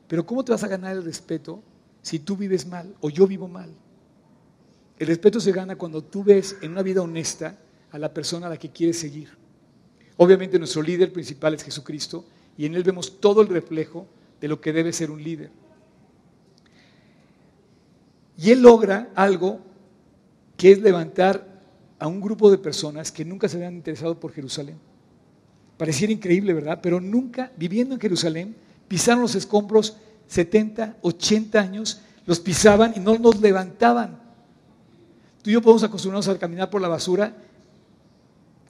Speaker 1: Pero ¿cómo te vas a ganar el respeto si tú vives mal o yo vivo mal? El respeto se gana cuando tú ves en una vida honesta a la persona a la que quieres seguir. Obviamente nuestro líder principal es Jesucristo y en él vemos todo el reflejo de lo que debe ser un líder. Y él logra algo que es levantar a un grupo de personas que nunca se habían interesado por Jerusalén. Pareciera increíble, ¿verdad? Pero nunca, viviendo en Jerusalén, pisaron los escombros 70, 80 años, los pisaban y no nos levantaban. Tú y yo podemos acostumbrarnos a caminar por la basura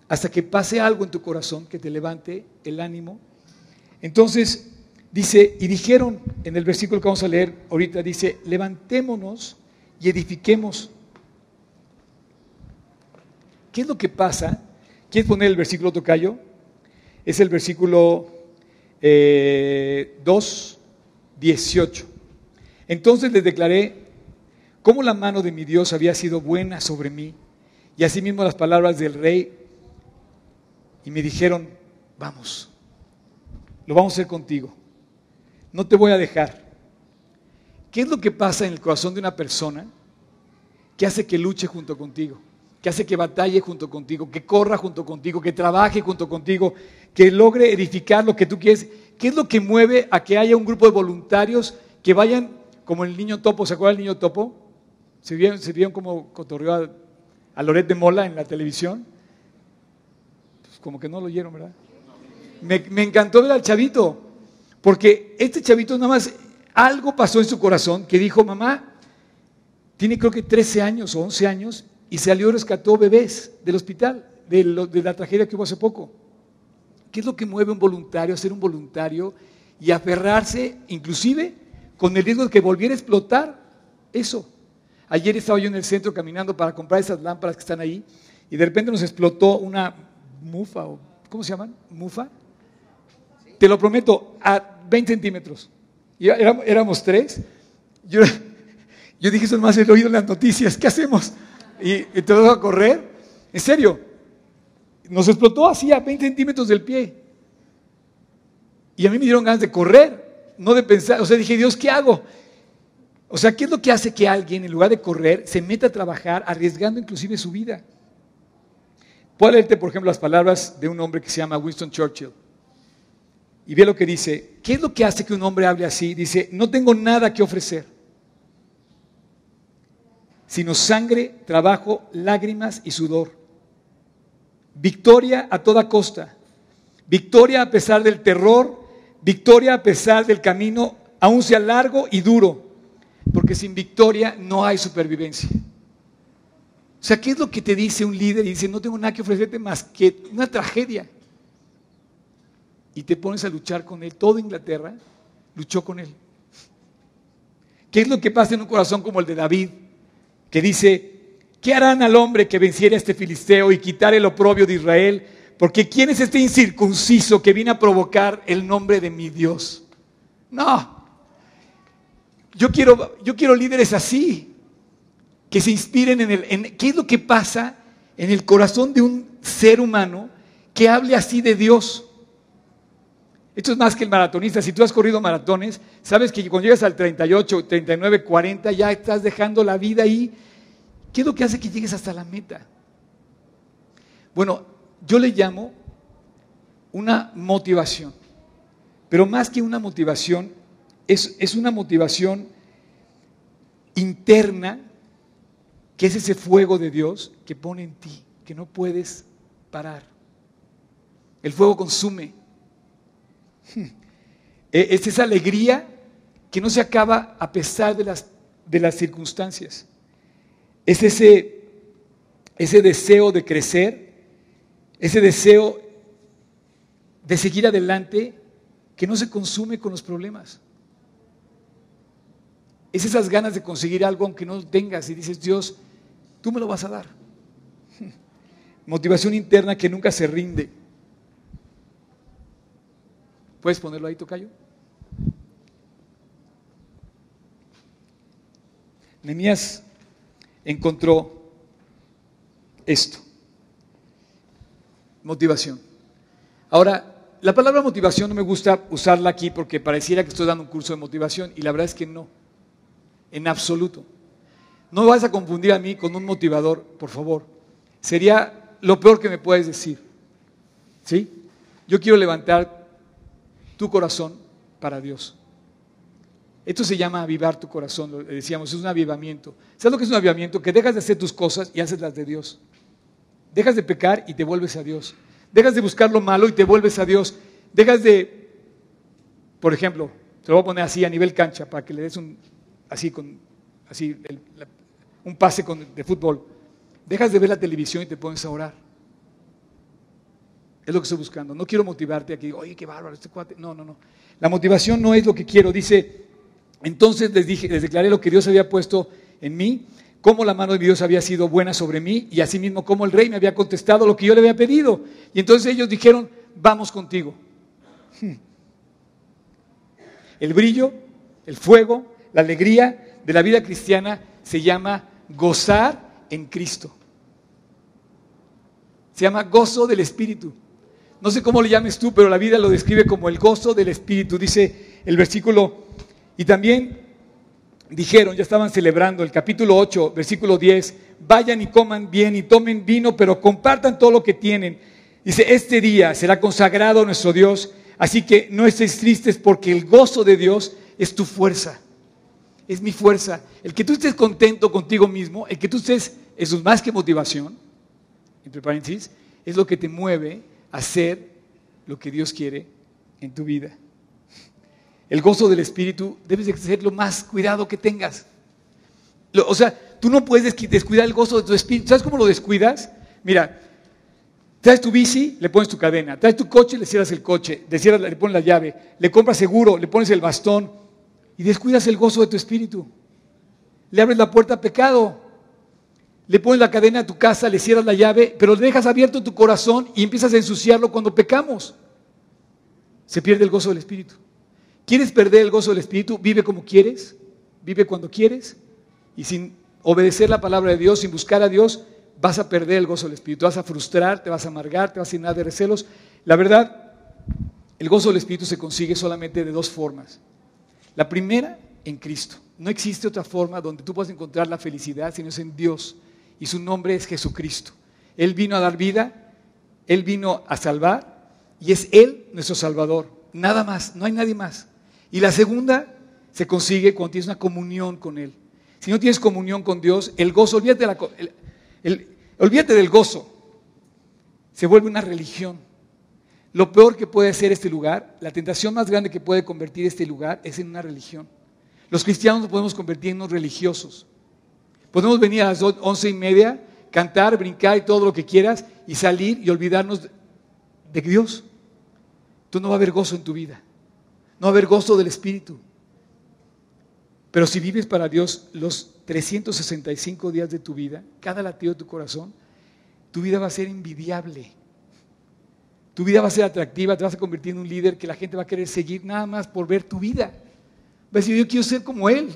Speaker 1: hasta que pase algo en tu corazón que te levante el ánimo. Entonces, dice, y dijeron en el versículo que vamos a leer ahorita, dice, levantémonos y edifiquemos. ¿Qué es lo que pasa? ¿Quieres poner el versículo tocayo? es el versículo 2, eh, 18. Entonces les declaré cómo la mano de mi Dios había sido buena sobre mí, y asimismo las palabras del rey, y me dijeron, vamos, lo vamos a hacer contigo, no te voy a dejar. ¿Qué es lo que pasa en el corazón de una persona que hace que luche junto contigo? que hace que batalle junto contigo, que corra junto contigo, que trabaje junto contigo, que logre edificar lo que tú quieres. ¿Qué es lo que mueve a que haya un grupo de voluntarios que vayan como el niño topo? ¿Se acuerdan del niño topo? ¿Se vieron, se vieron como cotorreó a, a, Loret de Mola en la televisión? Pues como que no lo oyeron, ¿verdad? Me, encantó ver al chavito, porque este chavito nada más algo pasó en su corazón que dijo, mamá, tiene creo que 13 años o 11 años y salió y rescató bebés del hospital, de, la tragedia que hubo hace poco. ¿Qué es lo que mueve a un voluntario a ser un voluntario y aferrarse, inclusive con el riesgo de que volviera a explotar eso? Ayer estaba yo en el centro caminando para comprar esas lámparas que están ahí y de repente nos explotó una mufa, o ¿cómo se llaman? ¿Mufa? Te lo prometo, a 20 centímetros. Y éramos, tres. Yo, dije, eso más he oído en las noticias, ¿qué hacemos? y, te vas a correr. En serio, nos explotó así a 20 centímetros del pie. Y a mí me dieron ganas de correr, no de pensar. O sea, dije, Dios, ¿qué hago? O sea, ¿qué es lo que hace que alguien, en lugar de correr, se meta a trabajar, arriesgando inclusive su vida? Puedo leerte, por ejemplo, las palabras de un hombre que se llama Winston Churchill. Y ve lo que dice. ¿Qué es lo que hace que un hombre hable así? Dice, no tengo nada que ofrecer, sino sangre, trabajo, lágrimas y sudor. Victoria a toda costa. Victoria a pesar del terror. Victoria a pesar del camino, aun sea largo y duro. Porque sin victoria no hay supervivencia. O sea, ¿qué es lo que te dice un líder? Y dice, no tengo nada que ofrecerte más que una tragedia. Y te pones a luchar con él. Toda Inglaterra luchó con él. ¿Qué es lo que pasa en un corazón como el de David? Que dice, ¿qué harán al hombre que venciera a este filisteo y quitar el oprobio de Israel? Porque ¿quién es este incircunciso que viene a provocar el nombre de mi Dios? No. Yo quiero, yo quiero líderes así que se inspiren en el... ¿Qué es lo que pasa en el corazón de un ser humano que hable así de Dios? Esto es más que el maratonista. Si tú has corrido maratones, sabes que cuando llegas al 38, 39, 40, ya estás dejando la vida ahí. ¿Qué es lo que hace que llegues hasta la meta? Bueno, yo le llamo una motivación. Pero más que una motivación, es, es una motivación interna que es ese fuego de Dios que pone en ti, que no puedes parar. El fuego consume. E, es esa alegría que no se acaba a pesar de las, de las circunstancias. Es ese, ese deseo de crecer, ese deseo de seguir adelante que no se consume con los problemas. Es esas ganas de conseguir algo aunque no lo tengas y dices, Dios, tú me lo vas a dar. Motivación interna que nunca se rinde. ¿Puedes ponerlo ahí, Tocayo? Nemías encontró esto. Motivación. Ahora, la palabra motivación no me gusta usarla aquí porque pareciera que estoy dando un curso de motivación y la verdad es que no en absoluto. No vas a confundir a mí con un motivador, por favor. Sería lo peor que me puedes decir. ¿Sí? Yo quiero levantar tu corazón para Dios. Esto se llama avivar tu corazón, lo decíamos, es un avivamiento. ¿Sabes lo que es un avivamiento? Que dejas de hacer tus cosas y haces las de Dios. Dejas de pecar y te vuelves a Dios. Dejas de buscar lo malo y te vuelves a Dios. Dejas de, por ejemplo, te lo voy a poner así a nivel cancha para que le des un, así con así un pase de fútbol. Dejas de ver la televisión y te pones a orar. Es lo que estoy buscando. No quiero motivarte aquí, oye, qué bárbaro este cuate. No, no, no. La motivación no es lo que quiero. Dice, entonces les dije, les declaré lo que Dios había puesto en mí, cómo la mano de Dios había sido buena sobre mí y asimismo cómo el rey me había contestado lo que yo le había pedido. Y entonces ellos dijeron, vamos contigo. Hmm. El brillo, el fuego, la alegría de la vida cristiana se llama gozar en Cristo. Se llama gozo del Espíritu. No sé cómo le llames tú, pero la vida lo describe como el gozo del Espíritu, dice el versículo. Y también dijeron, ya estaban celebrando el capítulo 8, versículo 10, vayan y coman bien y tomen vino, pero compartan todo lo que tienen. Dice, este día será consagrado nuestro Dios, así que no estéis tristes porque el gozo de Dios es tu fuerza es mi fuerza. El que tú estés contento contigo mismo, el que tú estés, eso es más que motivación, entre paréntesis, es lo que te mueve a hacer lo que Dios quiere en tu vida. El gozo del Espíritu debes de ser lo más cuidado que tengas. O sea, tú no puedes descuidar el gozo de tu Espíritu. ¿Sabes cómo lo descuidas? Mira, traes tu bici, le pones tu cadena. Traes tu coche, le cierras el coche. Le, cierras, le pones la llave. Le compras seguro, le pones el bastón y descuidas el gozo de tu espíritu. Le abres la puerta a pecado. Le pones la cadena a tu casa, le cierras la llave, pero le dejas abierto tu corazón y empiezas a ensuciarlo cuando pecamos. Se pierde el gozo del espíritu. ¿Quieres perder el gozo del espíritu? Vive como quieres, vive cuando quieres y sin obedecer la palabra de Dios, sin buscar a Dios, vas a perder el gozo del espíritu, vas a frustrar, te vas a amargar, te vas a llenar de recelos. La verdad, el gozo del espíritu se consigue solamente de dos formas. La primera, en Cristo. No existe otra forma donde tú puedas encontrar la felicidad sino es en Dios. Y su nombre es Jesucristo. Él vino a dar vida, Él vino a salvar y es Él nuestro Salvador. Nada más, no hay nadie más. Y la segunda se consigue cuando tienes una comunión con Él. Si no tienes comunión con Dios, el gozo, olvídate, la, olvídate del gozo, se vuelve una religión. Lo peor que puede hacer este lugar, la tentación más grande que puede convertir este lugar es en una religión. Los cristianos nos podemos convertir en religiosos. Podemos venir a las once y media, cantar, brincar y todo lo que quieras y salir y olvidarnos de Dios. Tú no va a haber gozo en tu vida. No va a haber gozo del Espíritu. Pero si vives para Dios los 365 días de tu vida, cada latido de tu corazón, tu vida va a ser envidiable. Tu vida va a ser atractiva, te vas a convertir en un líder que la gente va a querer seguir nada más por ver tu vida. Va a decir, yo quiero ser como él.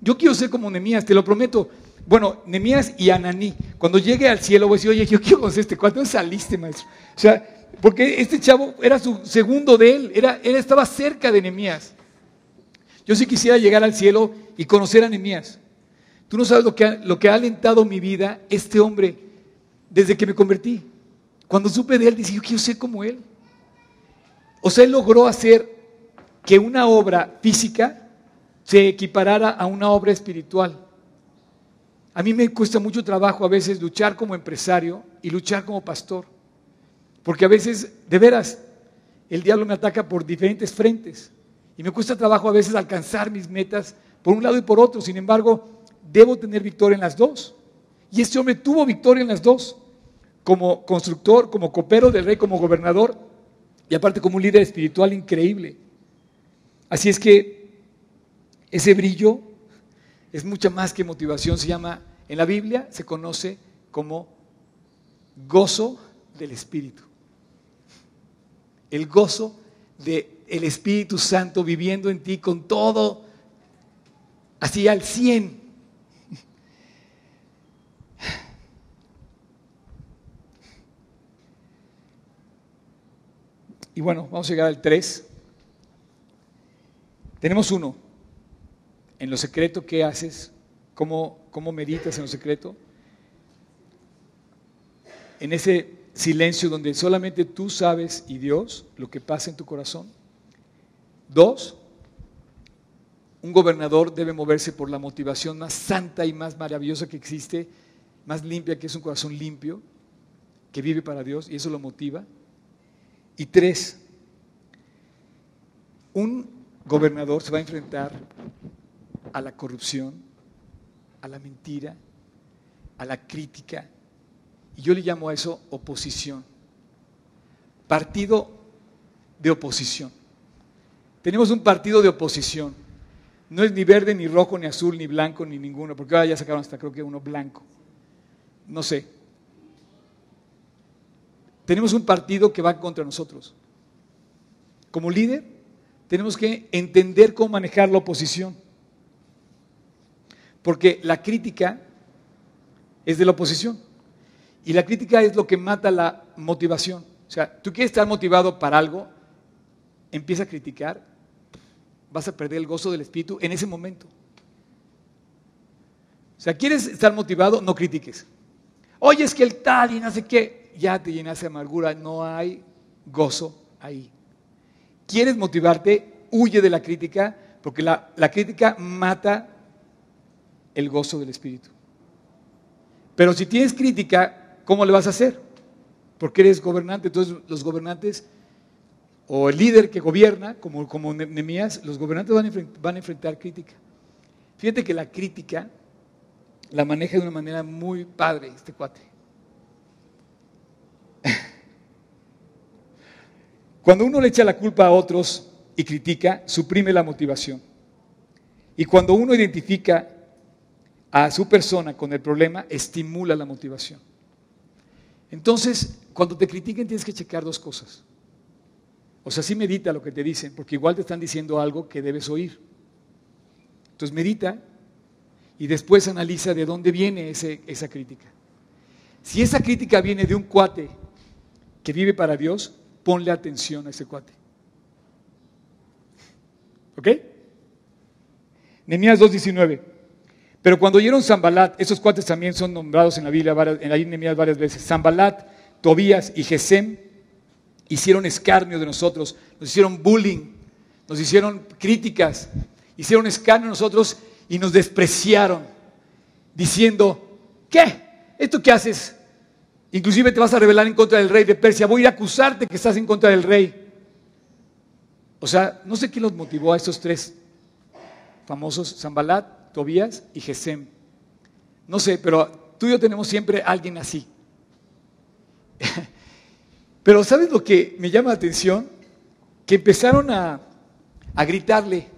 Speaker 1: Yo quiero ser como Nemías, te lo prometo. Bueno, Nemías y Ananí. Cuando llegue al cielo voy a decir, oye, yo quiero conocer este. ¿Dónde saliste, maestro? O sea, porque este chavo era su segundo de él. Era, él estaba cerca de Nemías. Yo sí quisiera llegar al cielo y conocer a Nemías. Tú no sabes lo que, ha, lo que ha alentado mi vida este hombre desde que me convertí. Cuando supe de él, dije, yo quiero ser como él. O sea, él logró hacer que una obra física se equiparara a una obra espiritual. A mí me cuesta mucho trabajo a veces luchar como empresario y luchar como pastor. Porque a veces, de veras, el diablo me ataca por diferentes frentes. Y me cuesta trabajo a veces alcanzar mis metas por un lado y por otro. Sin embargo, debo tener victoria en las dos. Y este hombre tuvo victoria en las dos. Como constructor, como copero del rey, como gobernador y aparte como un líder espiritual increíble. Así es que ese brillo es mucha más que motivación. Se llama, en la Biblia se conoce como gozo del Espíritu. El gozo de el Espíritu Santo viviendo en ti con todo, así al 100. Y bueno, vamos a llegar al 3. Tenemos uno. En lo secreto, ¿qué haces? ¿Cómo, ¿Cómo meditas en lo secreto? En ese silencio donde solamente tú sabes y Dios lo que pasa en tu corazón. Dos, un gobernador debe moverse por la motivación más santa y más maravillosa que existe, más limpia, que es un corazón limpio, que vive para Dios y eso lo motiva. Y tres, un gobernador se va a enfrentar a la corrupción, a la mentira, a la crítica, y yo le llamo a eso oposición. Partido de oposición. Tenemos un partido de oposición. No es ni verde, ni rojo, ni azul, ni blanco, ni ninguno, porque ahora ya sacaron hasta creo que uno blanco. No sé. Tenemos un partido que va contra nosotros. Como líder, tenemos que entender cómo manejar la oposición. Porque la crítica es de la oposición. Y la crítica es lo que mata la motivación. O sea, tú quieres estar motivado para algo, empieza a criticar, vas a perder el gozo del espíritu en ese momento. O sea, quieres estar motivado, no critiques. Oye, es que el tal y no sé qué, ya te llenas de amargura, no hay gozo ahí. ¿Quieres motivarte? Huye de la crítica, porque la, la crítica mata el gozo del espíritu. Pero si tienes crítica, ¿cómo le vas a hacer? Porque eres gobernante, entonces los gobernantes o el líder que gobierna, como, como Nemías, los gobernantes van a, enfrentar, crítica. Fíjate que la crítica la maneja de una manera muy padre este cuate. Cuando uno le echa la culpa a otros y critica, suprime la motivación. Y cuando uno identifica a su persona con el problema, estimula la motivación. Entonces, cuando te critiquen tienes que checar dos cosas. O sea, sí medita lo que te dicen, porque igual te están diciendo algo que debes oír. Entonces medita y después analiza de dónde viene esa crítica. Si esa crítica viene de un cuate que vive para Dios, ponle atención a ese cuate. ¿Ok? Nehemías 2.19. Pero cuando oyeron Zambalat, esos cuates también son nombrados en la Biblia, en la Nehemías varias veces. Zambalat, Tobías y Gesem hicieron escarnio de nosotros, nos hicieron bullying, nos hicieron críticas, hicieron escarnio de nosotros y nos despreciaron, diciendo, ¿qué? ¿Esto qué haces? Inclusive te vas a rebelar en contra del rey de Persia, voy a ir a acusarte que estás en contra del rey. O sea, no sé qué los motivó a estos tres famosos, Zambalat, Tobías y Gesem. No sé, pero tú y yo tenemos siempre a alguien así. Pero ¿sabes lo que me llama la atención? Que empezaron a, gritarle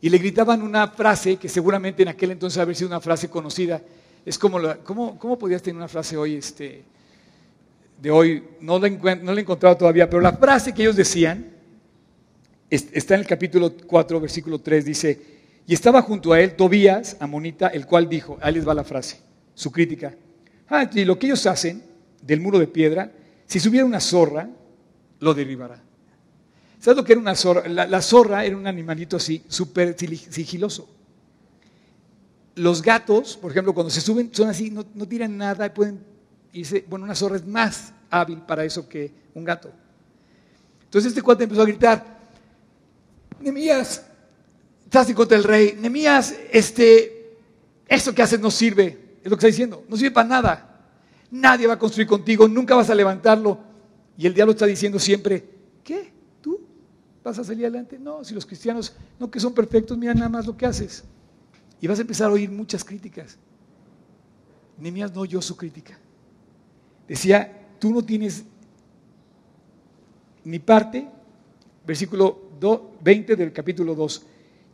Speaker 1: y le gritaban una frase que seguramente en aquel entonces habría sido una frase conocida. Es como, ¿cómo, ¿cómo, podías tener una frase hoy, este, de hoy? No la, no la he encontrado todavía, pero la frase que ellos decían está en el capítulo 4, versículo 3, dice, y estaba junto a él Tobías, amonita, el cual dijo, ahí les va la frase, su crítica, ah, y lo que ellos hacen del muro de piedra, si subiera una zorra, lo derribará. ¿Sabes lo que era una zorra? La, zorra era un animalito así, súper sigiloso. Los gatos, por ejemplo, cuando se suben, son así, no, tiran nada, pueden irse. Bueno, una zorra es más hábil para eso que un gato. Entonces este cuate empezó a gritar, Nemías, estás en contra del rey. Nemías, este, eso que haces no sirve. Es lo que está diciendo, no sirve para nada. Nadie va a construir contigo, nunca vas a levantarlo. Y el diablo está diciendo siempre, ¿qué? ¿Tú vas a salir adelante? No, si los cristianos no que son perfectos, mira nada más lo que haces. Y vas a empezar a oír muchas críticas. Nehemías no oyó su crítica. Decía, tú no tienes ni parte, versículo 20 del capítulo 2.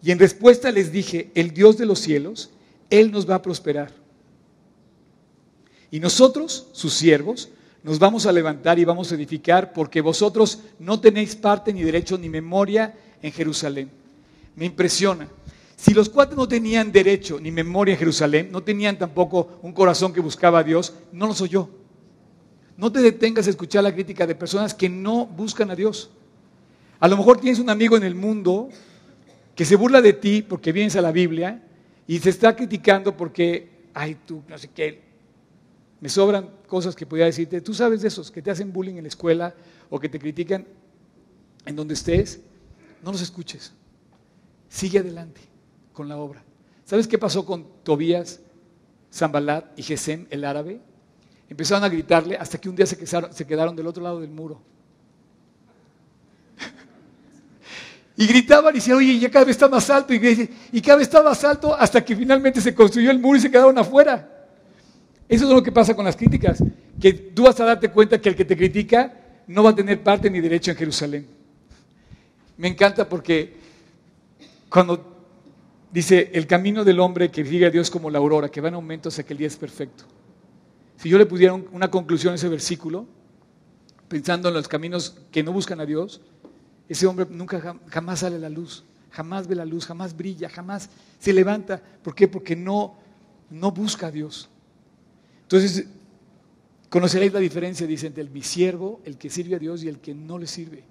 Speaker 1: Y en respuesta les dije, el Dios de los cielos, Él nos va a prosperar. Y nosotros, sus siervos, nos vamos a levantar y vamos a edificar porque vosotros no tenéis parte ni derecho ni memoria en Jerusalén. Me impresiona. Si los cuatro no tenían derecho ni memoria en Jerusalén, no tenían tampoco un corazón que buscaba a Dios, no los oyó. No te detengas a escuchar la crítica de personas que no buscan a Dios. A lo mejor tienes un amigo en el mundo que se burla de ti porque vienes a la Biblia y se está criticando porque, ay, tú, no sé qué, me sobran cosas que podría decirte. Tú sabes de esos que te hacen bullying en la escuela o que te critican en donde estés. No los escuches. Sigue adelante con la obra. ¿Sabes qué pasó con Tobías, Zambalat y Gesem, el árabe? Empezaron a gritarle hasta que un día se quedaron, del otro lado del muro. Y gritaban y decían, oye, ya cada vez está más alto. Y, y cada vez está más alto hasta que finalmente se construyó el muro y se quedaron afuera. Eso es lo que pasa con las críticas, que tú vas a darte cuenta que el que te critica no va a tener parte ni derecho en Jerusalén. Me encanta porque cuando dice, el camino del hombre que sigue a Dios como la aurora, que va en aumento hasta que el día es perfecto. Si yo le pudiera una conclusión a ese versículo, pensando en los caminos que no buscan a Dios, ese hombre nunca jamás sale a la luz, jamás ve la luz, jamás brilla, jamás se levanta. ¿Por qué? Porque no, no busca a Dios. Entonces, conoceréis la diferencia, dice, entre el mi siervo, el que sirve a Dios y el que no le sirve.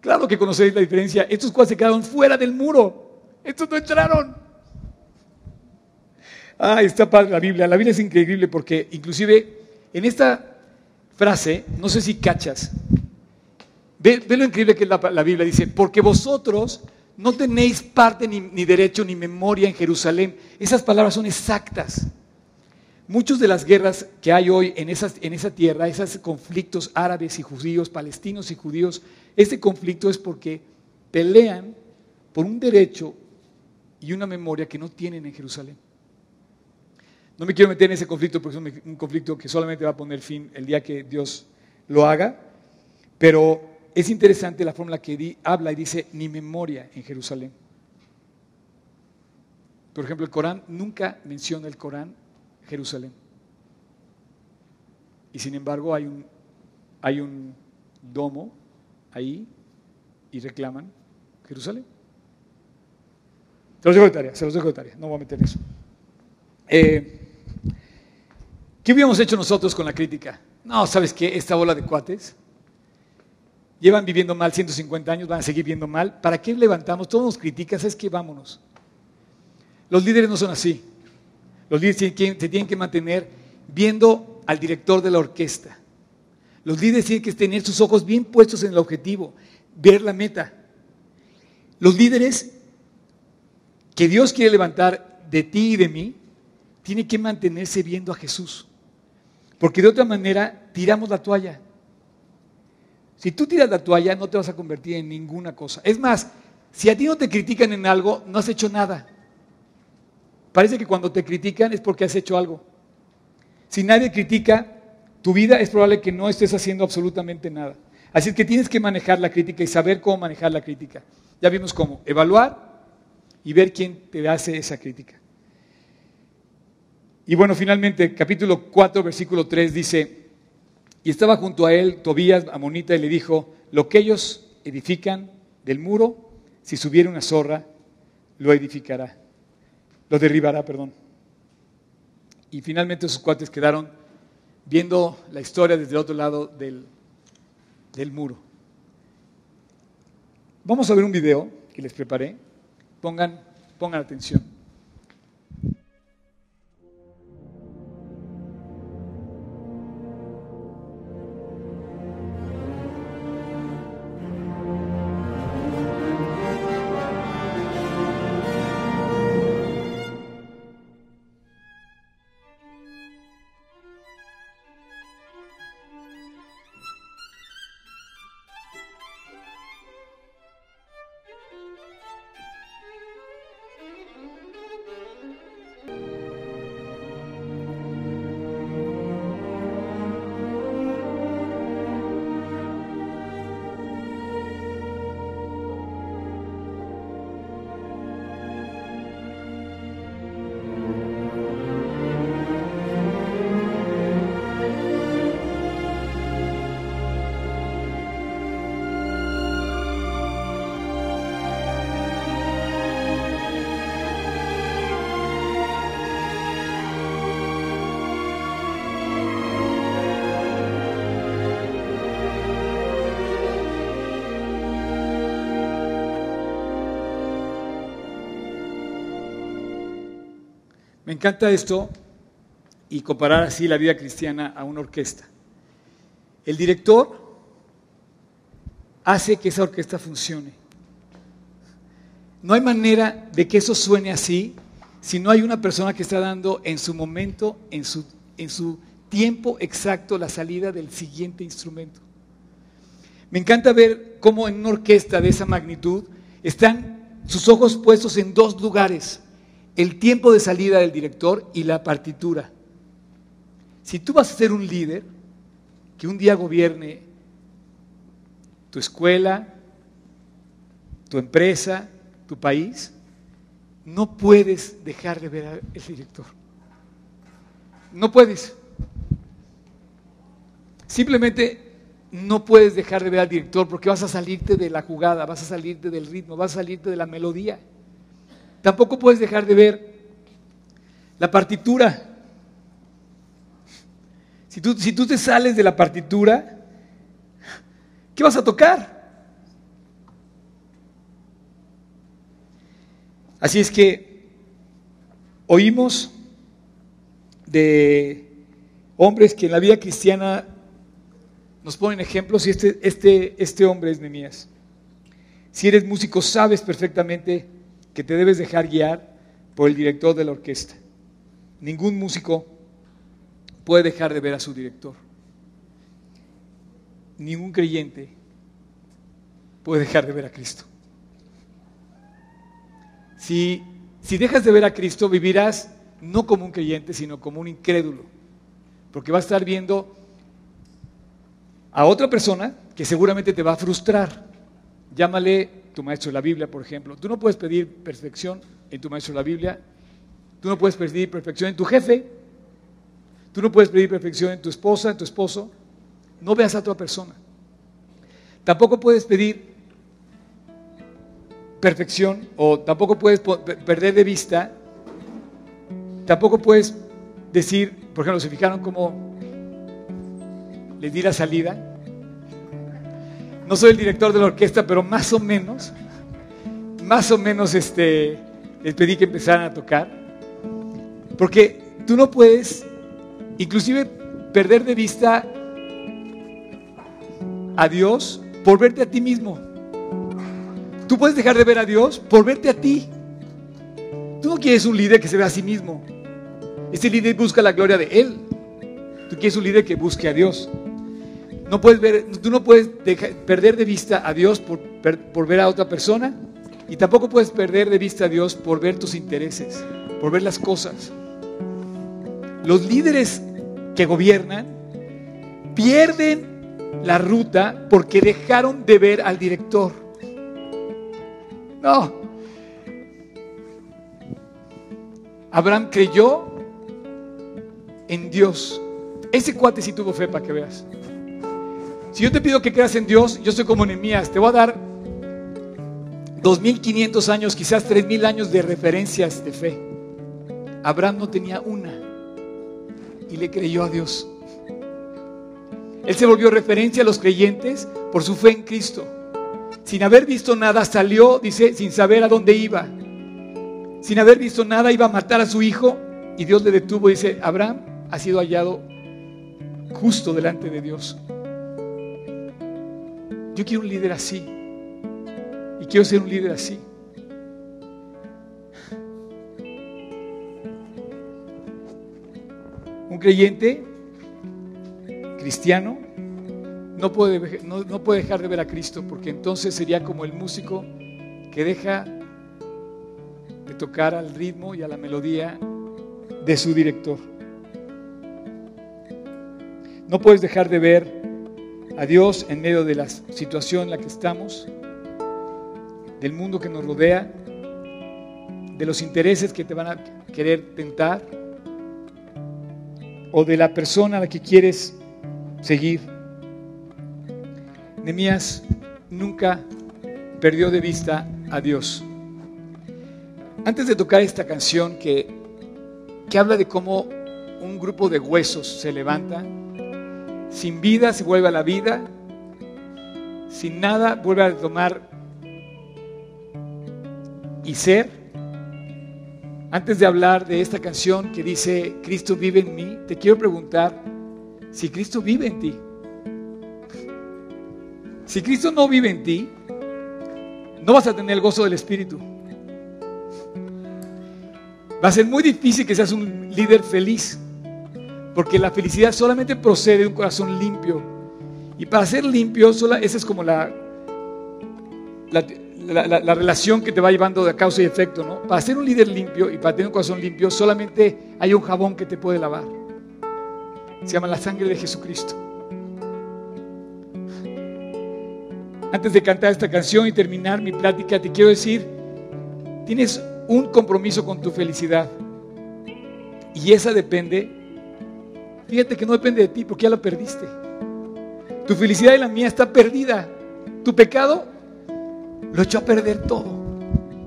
Speaker 1: Claro que conoceréis la diferencia. Estos cuales se quedaron fuera del muro. Estos no entraron. Ah, está padre la Biblia. La Biblia es increíble porque inclusive en esta frase, no sé si cachas, ve, lo increíble que es la, Biblia. Dice, porque vosotros no tenéis parte ni, derecho ni memoria en Jerusalén. Esas palabras son exactas. Muchas de las guerras que hay hoy en, en esa tierra, esos conflictos árabes y judíos, palestinos y judíos, ese conflicto es porque pelean por un derecho y una memoria que no tienen en Jerusalén. No me quiero meter en ese conflicto porque es un conflicto que solamente va a poner fin el día que Dios lo haga, pero es interesante la forma en que habla y dice ni memoria en Jerusalén. Por ejemplo, el Corán nunca menciona el Corán Jerusalén. Y sin embargo hay un, hay un domo ahí y reclaman Jerusalén. Se los dejo de tarea, se los dejo de tarea, no voy a meter eso. Eh, ¿Qué hubiéramos hecho nosotros con la crítica? No, ¿sabes qué? Esta bola de cuates llevan viviendo mal 150 años, van a seguir viviendo mal. ¿Para qué levantamos? Todos nos criticas, es que vámonos. Los líderes no son así. Los líderes se tienen que mantener viendo al director de la orquesta. Los líderes tienen que tener sus ojos bien puestos en el objetivo, ver la meta. Los líderes que Dios quiere levantar de ti y de mí, tienen que mantenerse viendo a Jesús. Porque de otra manera tiramos la toalla. Si tú tiras la toalla, no te vas a convertir en ninguna cosa. Es más, si a ti no te critican en algo, no has hecho nada. Parece que cuando te critican es porque has hecho algo. Si nadie critica tu vida, es probable que no estés haciendo absolutamente nada. Así que tienes que manejar la crítica y saber cómo manejar la crítica. Ya vimos cómo. Evaluar y ver quién te hace esa crítica. Y bueno, finalmente, capítulo 4, versículo 3 dice, y estaba junto a él Tobías, Amonita, y le dijo, lo que ellos edifican del muro, si subiera una zorra, lo edificará, lo derribará, perdón. Y finalmente sus cuates quedaron viendo la historia desde el otro lado del, del muro. Vamos a ver un video que les preparé. Pongan, pongan atención. Me encanta esto y comparar así la vida cristiana a una orquesta. El director hace que esa orquesta funcione. No hay manera de que eso suene así si no hay una persona que está dando en su momento, en su, en su tiempo exacto, la salida del siguiente instrumento. Me encanta ver cómo en una orquesta de esa magnitud están sus ojos puestos en dos lugares el tiempo de salida del director y la partitura. Si tú vas a ser un líder que un día gobierne tu escuela, tu empresa, tu país, no puedes dejar de ver al director. No puedes. Simplemente no puedes dejar de ver al director porque vas a salirte de la jugada, vas a salirte del ritmo, vas a salirte de la melodía. Tampoco puedes dejar de ver la partitura. Si tú, si tú te sales de la partitura, ¿qué vas a tocar? Así es que oímos de hombres que en la vida cristiana nos ponen ejemplos y este, este, este hombre es Nemías. Si eres músico sabes perfectamente que te debes dejar guiar por el director de la orquesta. Ningún músico puede dejar de ver a su director. Ningún creyente puede dejar de ver a Cristo. Si, si dejas de ver a Cristo, vivirás no como un creyente, sino como un incrédulo. Porque vas a estar viendo a otra persona que seguramente te va a frustrar. Llámale tu maestro de la Biblia, por ejemplo. Tú no puedes pedir perfección en tu maestro de la Biblia. Tú no puedes pedir perfección en tu jefe. Tú no puedes pedir perfección en tu esposa, en tu esposo. No veas a otra persona. Tampoco puedes pedir perfección o tampoco puedes perder de vista, tampoco puedes decir, por ejemplo, se fijaron cómo les di la salida, no soy el director de la orquesta, pero más o menos, más o menos este, les pedí que empezaran a tocar. Porque tú no puedes, inclusive, perder de vista a Dios por verte a ti mismo. Tú puedes dejar de ver a Dios por verte a ti. Tú no quieres un líder que se vea a sí mismo. Ese líder busca la gloria de Él. Tú quieres un líder que busque a Dios. No puedes ver, tú no puedes perder de vista a Dios por, por ver a otra persona y tampoco puedes perder de vista a Dios por ver tus intereses, por ver las cosas. Los líderes que gobiernan pierden la ruta porque dejaron de ver al director. No. Abraham creyó en Dios. Ese cuate sí tuvo fe para que veas. Si yo te pido que creas en Dios, yo soy como Nehemías, te voy a dar 2500 años, quizás 3000 años de referencias de fe. Abraham no tenía una y le creyó a Dios. Él se volvió referencia a los creyentes por su fe en Cristo. Sin haber visto nada, salió, dice, sin saber a dónde iba. Sin haber visto nada, iba a matar a su hijo y Dios le detuvo dice, Abraham ha sido hallado justo delante de Dios. Yo quiero un líder así. Y quiero ser un líder así. Un creyente cristiano no puede, no, puede dejar de ver a Cristo porque entonces sería como el músico que deja de tocar al ritmo y a la melodía de su director. No puedes dejar de ver a Dios en medio de la situación en la que estamos, del mundo que nos rodea, de los intereses que te van a querer tentar o de la persona a la que quieres seguir. Nemías nunca perdió de vista a Dios. Antes de tocar esta canción que, que habla de cómo un grupo de huesos se levanta, sin vida se vuelve a la vida, sin nada vuelve a tomar y ser. Antes de hablar de esta canción que dice, Cristo vive en mí, te quiero preguntar si Cristo vive en ti. Si Cristo no vive en ti, no vas a tener el gozo del Espíritu. Va a ser muy difícil que seas un líder feliz. Porque la felicidad solamente procede de un corazón limpio. Y para ser limpio, esa es como la, la, relación que te va llevando de causa y efecto. ¿no? Para ser un líder limpio y para tener un corazón limpio, solamente hay un jabón que te puede lavar. Se llama la sangre de Jesucristo. Antes de cantar esta canción y terminar mi plática, te quiero decir, tienes un compromiso con tu felicidad. Y esa depende Fíjate que no depende de ti porque ya la perdiste. Tu felicidad y la mía está perdida. Tu pecado lo echó a perder todo.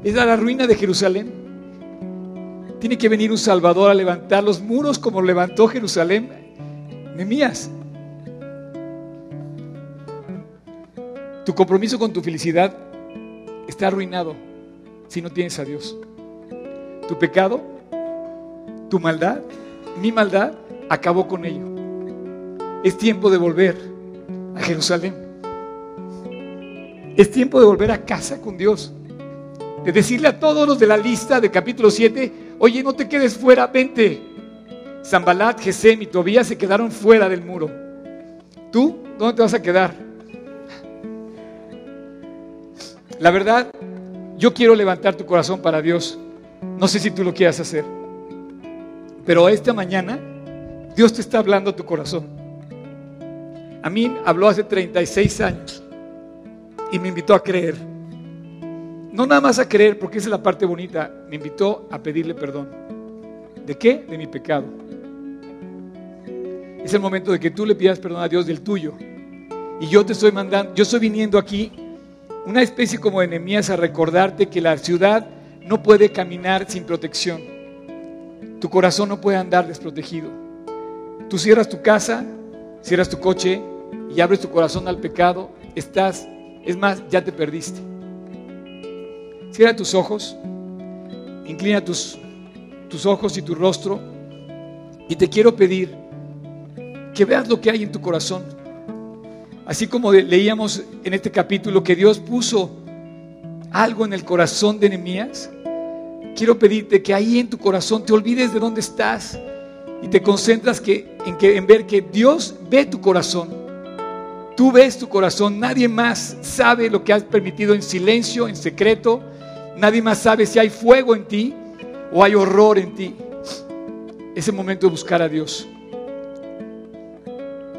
Speaker 1: Es la ruina de Jerusalén. Tiene que venir un Salvador a levantar los muros como levantó Jerusalén. Nemías. Tu compromiso con tu felicidad está arruinado si no tienes a Dios. Tu pecado, tu maldad, mi maldad acabó con ello. Es tiempo de volver a Jerusalén. Es tiempo de volver a casa con Dios. De decirle a todos los de la lista de capítulo 7, oye, no te quedes fuera, vente. Zambalat, Gesem y Tobías se quedaron fuera del muro. ¿Tú dónde te vas a quedar? La verdad, yo quiero levantar tu corazón para Dios. No sé si tú lo quieras hacer. Pero esta mañana Dios te está hablando a tu corazón. A mí habló hace 36 años y me invitó a creer. No nada más a creer, porque esa es la parte bonita, me invitó a pedirle perdón. ¿De qué? De mi pecado. Es el momento de que tú le pidas perdón a Dios del tuyo. Y yo te estoy mandando, yo estoy viniendo aquí, una especie como de enemías a recordarte que la ciudad no puede caminar sin protección. Tu corazón no puede andar desprotegido. Tú cierras tu casa, cierras tu coche y abres tu corazón al pecado, estás, es más, ya te perdiste. Cierra tus ojos, inclina tus, tus ojos y tu rostro y te quiero pedir que veas lo que hay en tu corazón. Así como leíamos en este capítulo que Dios puso algo en el corazón de Nehemías, quiero pedirte que ahí en tu corazón te olvides de dónde estás y te concentras que, en, que, en ver que Dios ve tu corazón. Tú ves tu corazón, nadie más sabe lo que has permitido en silencio, en secreto. Nadie más sabe si hay fuego en ti o hay horror en ti. Es el momento de buscar a Dios.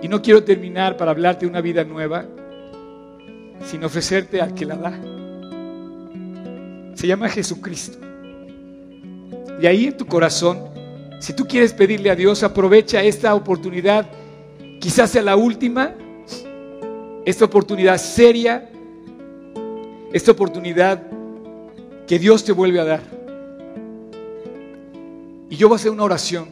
Speaker 1: Y no quiero terminar para hablarte de una vida nueva sin ofrecerte al que la da. Se llama Jesucristo. Y ahí en tu corazón, si tú quieres pedirle a Dios, aprovecha esta oportunidad, quizás sea la última, esta oportunidad seria, esta oportunidad que Dios te vuelve a dar. Y yo voy a hacer una oración.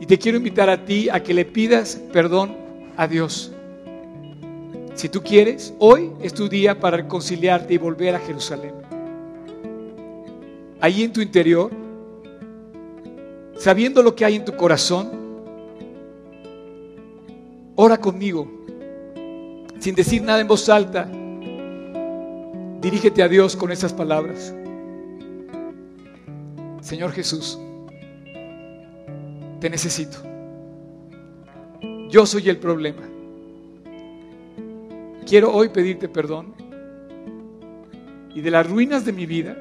Speaker 1: Y te quiero invitar a ti a que le pidas perdón a Dios. Si tú quieres, hoy es tu día para reconciliarte y volver a Jerusalén. Ahí en tu interior, sabiendo lo que hay en tu corazón, ora conmigo, sin decir nada en voz alta. Dirígete a Dios con esas palabras. Señor Jesús, te necesito. Yo soy el problema. Quiero hoy pedirte perdón y de las ruinas de mi vida,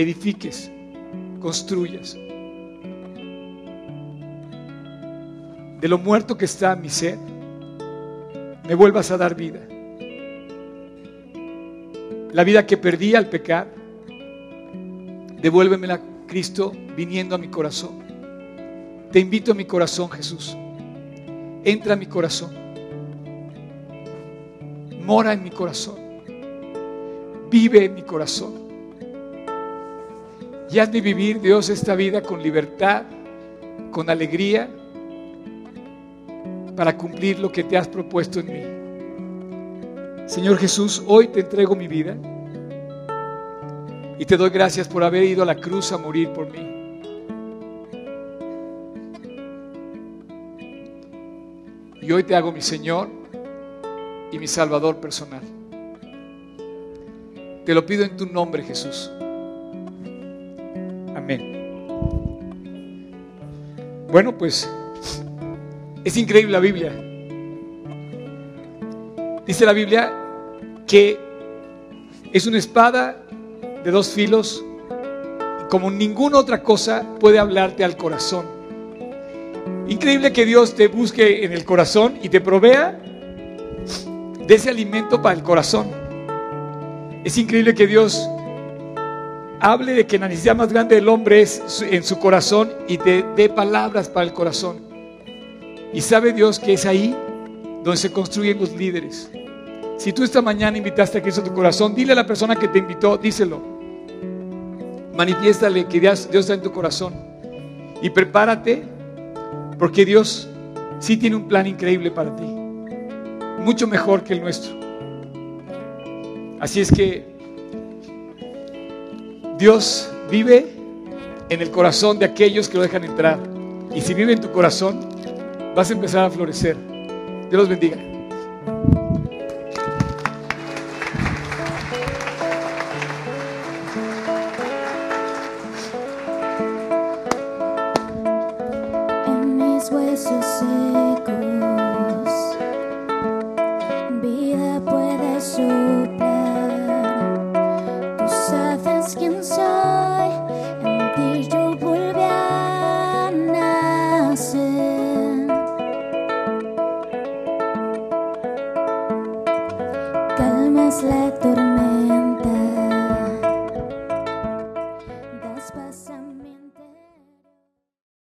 Speaker 1: edifiques, construyas. De lo muerto que está mi ser, me vuelvas a dar vida. La vida que perdí al pecar, devuélvemela, Cristo, viniendo a mi corazón. Te invito a mi corazón, Jesús. Entra a mi corazón. Mora en mi corazón. Vive en mi corazón. Y hazme vivir, Dios, esta vida con libertad, con alegría, para cumplir lo que te has propuesto en mí. Señor Jesús, hoy te entrego mi vida y te doy gracias por haber ido a la cruz a morir por mí. Y hoy te hago mi Señor y mi Salvador personal. Te lo pido en tu nombre, Jesús. Bueno, pues es increíble la Biblia. Dice la Biblia que es una espada de dos filos y como ninguna otra cosa puede hablarte al corazón. Increíble que Dios te busque en el corazón y te provea de ese alimento para el corazón. Es increíble que Dios hable de que la necesidad más grande del hombre es en su corazón y te dé palabras para el corazón. Y sabe Dios que es ahí donde se construyen los líderes. Si tú esta mañana invitaste a Cristo a tu corazón, dile a la persona que te invitó, díselo. Manifiéstale que Dios, Dios está en tu corazón. Y prepárate porque Dios sí tiene un plan increíble para ti. Mucho mejor que el nuestro. Así es que Dios vive en el corazón de aquellos que lo dejan entrar. Y si vive en tu corazón, vas a empezar a florecer. Dios los bendiga.